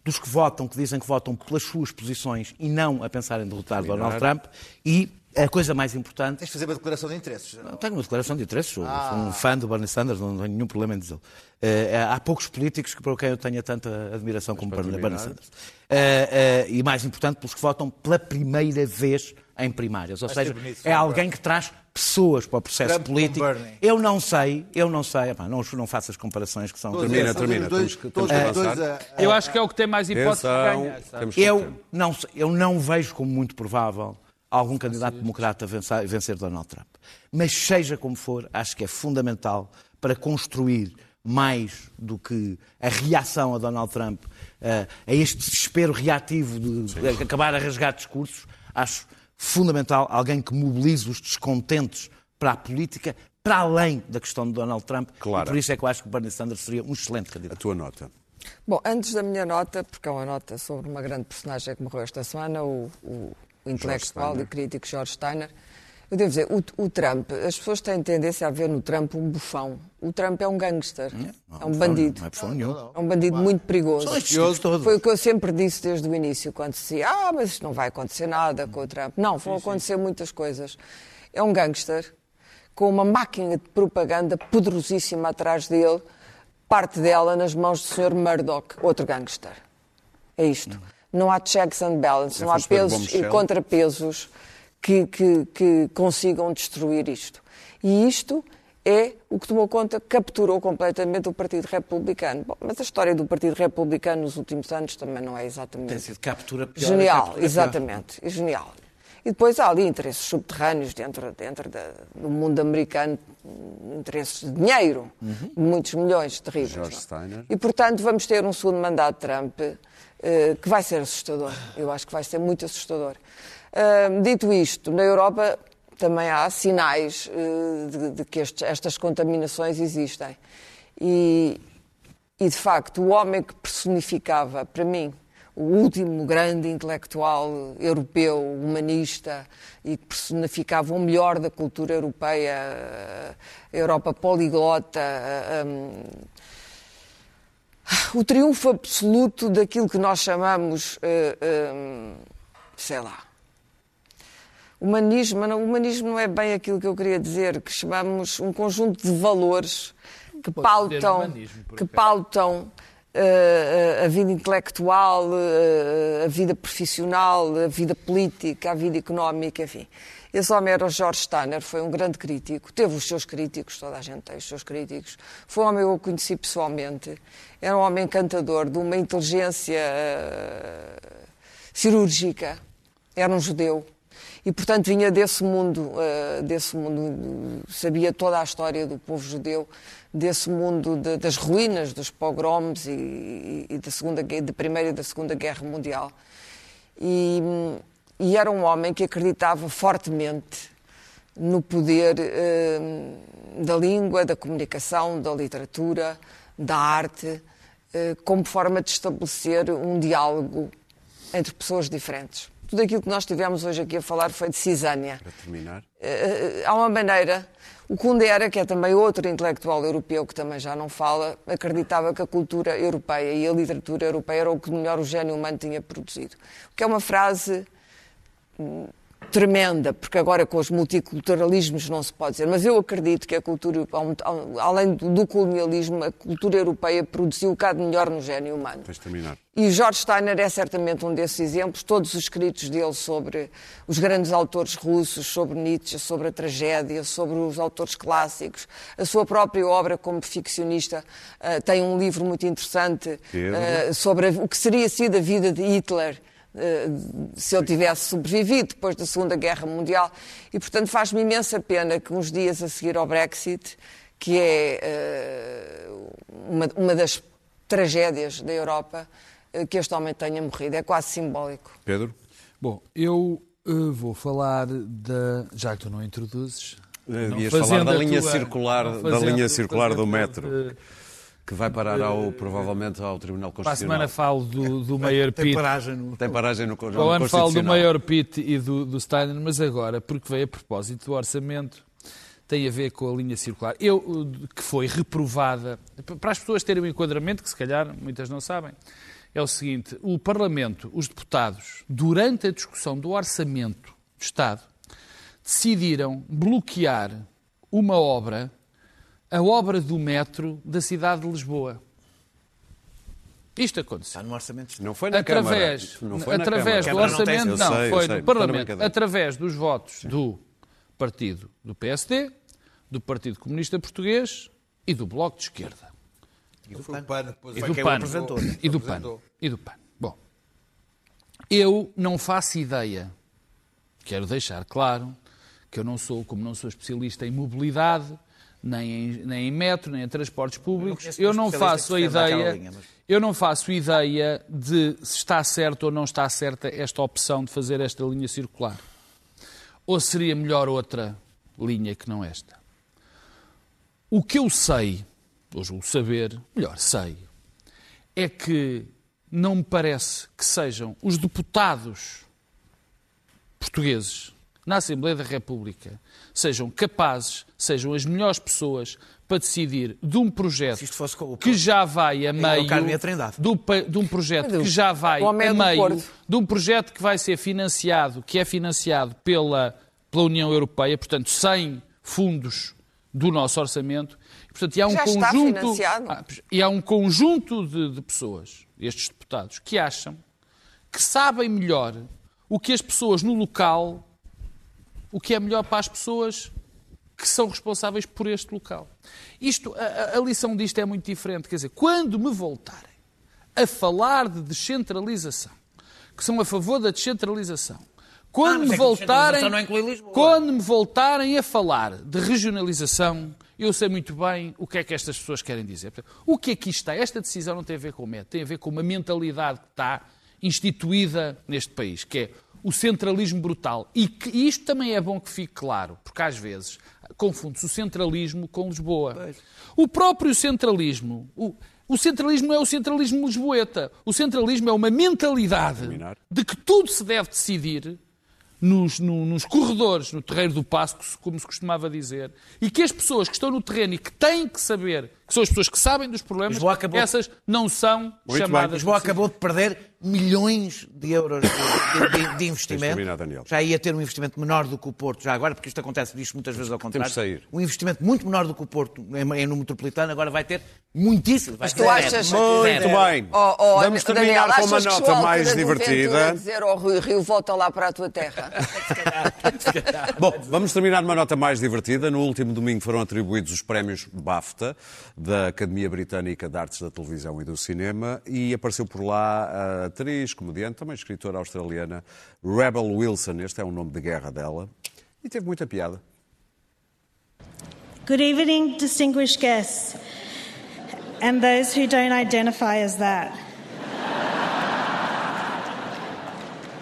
[SPEAKER 2] dos que votam, que dizem que votam pelas suas posições e não a pensar em derrotar Donald Trump. E a coisa mais importante
[SPEAKER 3] Tens de fazer uma declaração de interesses.
[SPEAKER 2] não tenho uma declaração de interesses, sou, sou um fã do Bernie Sanders, não tenho nenhum problema em dizê-lo. Eh, há poucos políticos que, para quem eu tenha tanta admiração como Bernie, Bernie Sanders. Eh, eh, e mais importante, pelos que votam pela primeira vez em primárias. Ou
[SPEAKER 3] Vai
[SPEAKER 2] seja,
[SPEAKER 3] bonito,
[SPEAKER 2] é alguém que traz pessoas para o processo
[SPEAKER 3] Trump
[SPEAKER 2] político. Eu não sei, eu não sei, epá, não, não faço as comparações que são...
[SPEAKER 1] Termina, termina. Temos que- temos que avançar.
[SPEAKER 5] Eu acho que é o que tem mais hipótese de ganhar.
[SPEAKER 2] Eu não, eu não vejo como muito provável algum candidato democrata vencer, vencer Donald Trump. Mas seja como for, acho que é fundamental para construir mais do que a reação a Donald Trump, eh, a este desespero reativo de, de acabar a rasgar discursos, acho fundamental alguém que mobilize os descontentes para a política, para além da questão de Donald Trump.
[SPEAKER 1] Claro.
[SPEAKER 2] E por isso é que eu acho que o Bernie Sanders seria um excelente
[SPEAKER 1] A
[SPEAKER 2] candidato.
[SPEAKER 1] tua nota.
[SPEAKER 6] Bom, antes da minha nota, porque é uma nota sobre uma grande personagem que morreu esta semana, o- o intelectual e crítico George Steiner, eu devo dizer, o, o Trump, as pessoas têm tendência a ver no Trump um bufão. O Trump é um gangster, é um bandido.
[SPEAKER 2] Não é.
[SPEAKER 6] É um bandido muito perigoso.
[SPEAKER 2] São estes tipos todos.
[SPEAKER 6] Foi o que eu sempre disse desde o início, quando se dizia, ah, mas isto não vai acontecer nada com o Trump. Não, vão acontecer muitas coisas. É um gangster com uma máquina de propaganda poderosíssima atrás dele, parte dela nas mãos do Sr. Murdoch, outro gangster. É isto. Não há checks and balances,
[SPEAKER 1] É
[SPEAKER 6] não há pesos e contrapesos que, que, que consigam destruir isto. E isto é o que tomou conta, capturou completamente o Partido Republicano. Bom, mas a história do Partido Republicano nos últimos anos também não é exatamente
[SPEAKER 2] Tem sido captura pior.
[SPEAKER 6] Genial,
[SPEAKER 2] captura pior.
[SPEAKER 6] exatamente, é genial. E depois há ali interesses subterrâneos dentro, dentro da- do mundo americano, interesses de dinheiro, de muitos milhões terríveis.
[SPEAKER 1] George
[SPEAKER 6] é?
[SPEAKER 1] Steiner.
[SPEAKER 6] E, portanto, vamos ter um segundo mandato de Trump eh, que vai ser assustador. Eu acho que vai ser muito assustador. Ah, dito isto, na Europa também há sinais eh, de, de que estes- estas contaminações existem. E, e, de facto, o homem que personificava, para mim, o último grande intelectual europeu, humanista, e que personificava o melhor da cultura europeia, a Europa poliglota, a- a- o triunfo absoluto daquilo que nós chamamos, eh, eh, sei lá, humanismo, não, humanismo não é bem aquilo que eu queria dizer, que chamamos um conjunto de valores que pautam, que pautam eh, a vida intelectual, eh, a vida profissional, a vida política, a vida económica, enfim. Esse homem era o George Steiner, foi um grande crítico, teve os seus críticos, toda a gente tem os seus críticos. Foi um homem que eu conheci pessoalmente, era um homem encantador, de uma inteligência eh, cirúrgica, era um judeu. E, portanto, vinha desse mundo, eh, desse mundo, sabia toda a história do povo judeu, desse mundo de- das ruínas, dos pogroms e, e- da, segunda, da Primeira e da Segunda Guerra Mundial. E, e era um homem que acreditava fortemente no poder eh, da língua, da comunicação, da literatura, da arte, eh, como forma de estabelecer um diálogo entre pessoas diferentes. Tudo aquilo que nós tivemos hoje aqui a falar foi de cisânia.
[SPEAKER 1] Para terminar.
[SPEAKER 6] Eh, há uma maneira. O Kundera, que é também outro intelectual europeu que também já não fala, acreditava que a cultura europeia e a literatura europeia era o que melhor o gênio humano tinha produzido. O que é uma frase hum, tremenda, porque agora com os multiculturalismos não se pode dizer, mas eu acredito que a cultura, além do colonialismo, a cultura europeia produziu o que há de melhor no gênio humano.
[SPEAKER 1] Tens de terminar.
[SPEAKER 6] E George Steiner é certamente um desses exemplos. Todos os escritos dele sobre os grandes autores russos, sobre Nietzsche, sobre a tragédia, sobre os autores clássicos, a sua própria obra como ficcionista. eh, tem um livro muito interessante eh, sobre a- o que seria sido a vida de Hitler. Eh, se ele tivesse sobrevivido depois da Segunda Guerra Mundial. E, portanto, faz-me imensa pena que uns dias a seguir ao Brexit, que é eh, uma, uma das tragédias da Europa, eh, que este homem tenha morrido. É quase simbólico.
[SPEAKER 1] Pedro?
[SPEAKER 5] Bom, eu vou falar da. Já que tu não introduzes.
[SPEAKER 1] Devias falar da
[SPEAKER 5] a
[SPEAKER 1] linha
[SPEAKER 5] tua-
[SPEAKER 1] circular, da linha circular do metro,
[SPEAKER 5] de-
[SPEAKER 1] que vai parar ao, provavelmente ao Tribunal
[SPEAKER 5] Para a
[SPEAKER 1] Constitucional.
[SPEAKER 5] semana falo do, do Mayor
[SPEAKER 3] Tem
[SPEAKER 5] Pitt.
[SPEAKER 3] paragem no...
[SPEAKER 1] Tem paragem no, no
[SPEAKER 5] Para o ano falo do
[SPEAKER 1] Constitucional.
[SPEAKER 5] Mayor Pitt e do, do Steiner, mas agora, porque veio a propósito do orçamento, tem a ver com a linha circular. Eu, que foi reprovada, para as pessoas terem um enquadramento, que se calhar muitas não sabem, é o seguinte: o Parlamento, os deputados, durante a discussão do orçamento do Estado, decidiram bloquear uma obra, a obra do metro da cidade de Lisboa. Isto aconteceu.
[SPEAKER 2] Está no orçamento.
[SPEAKER 1] Não foi na
[SPEAKER 5] através,
[SPEAKER 1] Câmara. Não foi na
[SPEAKER 5] através do
[SPEAKER 1] Câmara.
[SPEAKER 2] Não tem-
[SPEAKER 5] orçamento, não,
[SPEAKER 1] sei, eu
[SPEAKER 5] foi
[SPEAKER 1] sei,
[SPEAKER 5] no Parlamento, através dos votos do partido do PSD, do Partido Comunista Português e do Bloco de Esquerda.
[SPEAKER 3] Foi o PAN, depois
[SPEAKER 5] E
[SPEAKER 3] foi
[SPEAKER 5] do PAN.
[SPEAKER 3] apresentou.
[SPEAKER 5] E do PAN. E do PAN. Bom, eu não faço ideia, quero deixar claro, que eu não sou, como não sou especialista em mobilidade, nem em, nem em metro, nem em transportes públicos, eu não
[SPEAKER 2] especialista
[SPEAKER 5] faço a ideia,
[SPEAKER 2] linha, mas-
[SPEAKER 5] eu não faço ideia de se está certo ou não está certa esta opção de fazer esta linha circular. Ou seria melhor outra linha que não esta? O que eu sei, ou julgo saber, melhor sei, é que não me parece que sejam os deputados portugueses na Assembleia da República sejam capazes, sejam as melhores pessoas para decidir de um projeto
[SPEAKER 2] Se isto fosse com o
[SPEAKER 5] que já vai a
[SPEAKER 2] o
[SPEAKER 5] meio
[SPEAKER 2] Carme a Trindade.
[SPEAKER 5] do de um projeto que já vai
[SPEAKER 6] é
[SPEAKER 5] a
[SPEAKER 6] do
[SPEAKER 5] meio de um projeto que vai ser financiado, que é financiado pela, pela União Europeia, portanto, sem fundos do nosso orçamento. E, portanto, e há um
[SPEAKER 6] Já
[SPEAKER 5] conjunto. Ah, e há um conjunto de, de pessoas, estes deputados, que acham que sabem melhor o que as pessoas no local, o que é melhor para as pessoas que são responsáveis por este local. Isto, a, a- lição disto é muito diferente. Quer dizer, quando me voltarem a falar de descentralização, que são a favor da descentralização, quando
[SPEAKER 2] Ah,
[SPEAKER 5] me
[SPEAKER 2] é
[SPEAKER 5] voltarem,
[SPEAKER 2] Lisboa.
[SPEAKER 5] quando me voltarem a falar de regionalização, eu sei muito bem o que é que estas pessoas querem dizer. O que aqui está, esta decisão não tem a ver com o método, tem a ver com uma mentalidade que está instituída neste país, que é o centralismo brutal. E que e isto também é bom que fique claro, porque às vezes confunde-se o centralismo com Lisboa. O próprio centralismo, o, o centralismo não é o centralismo lisboeta. O centralismo é uma mentalidade de que tudo se deve decidir nos, no- nos corredores, no terreiro do passo, como se costumava dizer, e que as pessoas que estão no terreno e que têm que saber, que são as pessoas que sabem dos problemas,
[SPEAKER 2] acabou-
[SPEAKER 5] essas não são
[SPEAKER 1] bem.
[SPEAKER 5] chamadas...
[SPEAKER 2] Lisboa acabou de perder milhões de euros de, de- de- investimento. Já ia ter um investimento menor do que o Porto, já agora, porque isto acontece, diz muitas vezes ao contrário.
[SPEAKER 1] de sair.
[SPEAKER 2] Um investimento muito menor do que o Porto em, em no metropolitano, agora vai ter muitíssimo. Vai
[SPEAKER 6] Mas tu achas-
[SPEAKER 1] Muito
[SPEAKER 2] zero.
[SPEAKER 1] bem.
[SPEAKER 6] Oh, oh,
[SPEAKER 1] Vamos terminar
[SPEAKER 6] Daniel,
[SPEAKER 1] com uma nota mais divertida.
[SPEAKER 6] Dizer ao Rui Rio, volta lá para a tua terra.
[SPEAKER 1] Bom, vamos terminar numa nota mais divertida. No último domingo foram atribuídos os prémios BAFTA da Academia Britânica de Artes da Televisão e do Cinema e apareceu por lá a atriz, comediante, também escritora australiana Rebel Wilson. Este é o nome de guerra dela e teve muita piada.
[SPEAKER 8] Good evening, distinguished guests, and those who don't identify as that.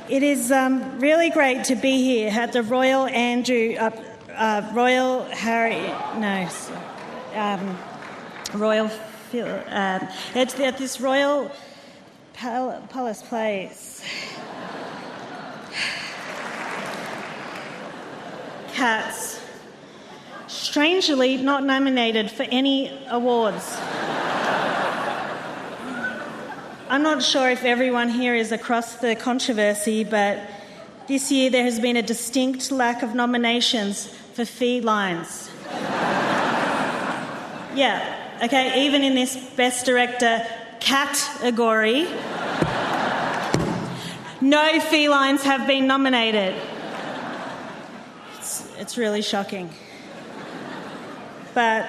[SPEAKER 8] It is um, really great to be here at the Royal Andrew, uh, uh, Royal Harry, no, um, Royal, Phil- um, at, at this Royal Pal- Palace Place. Cats strangely not nominated for any awards. I'm not sure if everyone here is across the controversy, but this year there has been a distinct lack of nominations for felines. yeah, okay, even in this Best Director category, no felines have been nominated. It's, it's really shocking but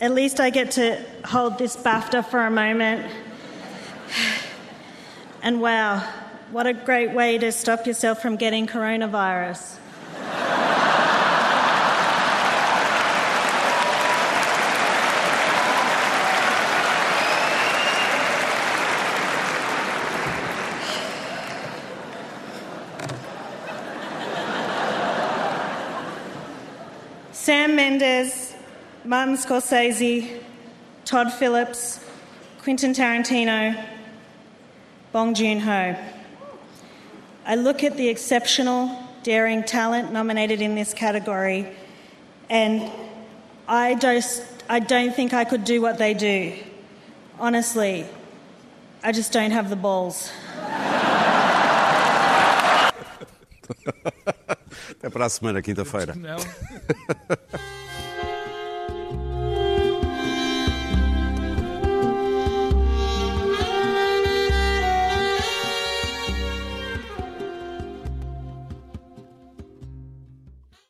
[SPEAKER 8] at least I get to hold this BAFTA for a moment. And wow, what a great way to stop yourself from getting coronavirus. Sam Mendes, Martin Scorsese, Todd Phillips, Quentin Tarantino, Bong Joon Ho. I look at the exceptional, daring talent nominated in this category, and I just I don't think I could do what they do. Honestly, I just don't have the balls.
[SPEAKER 1] Até para a semana, quinta-feira.
[SPEAKER 5] Não.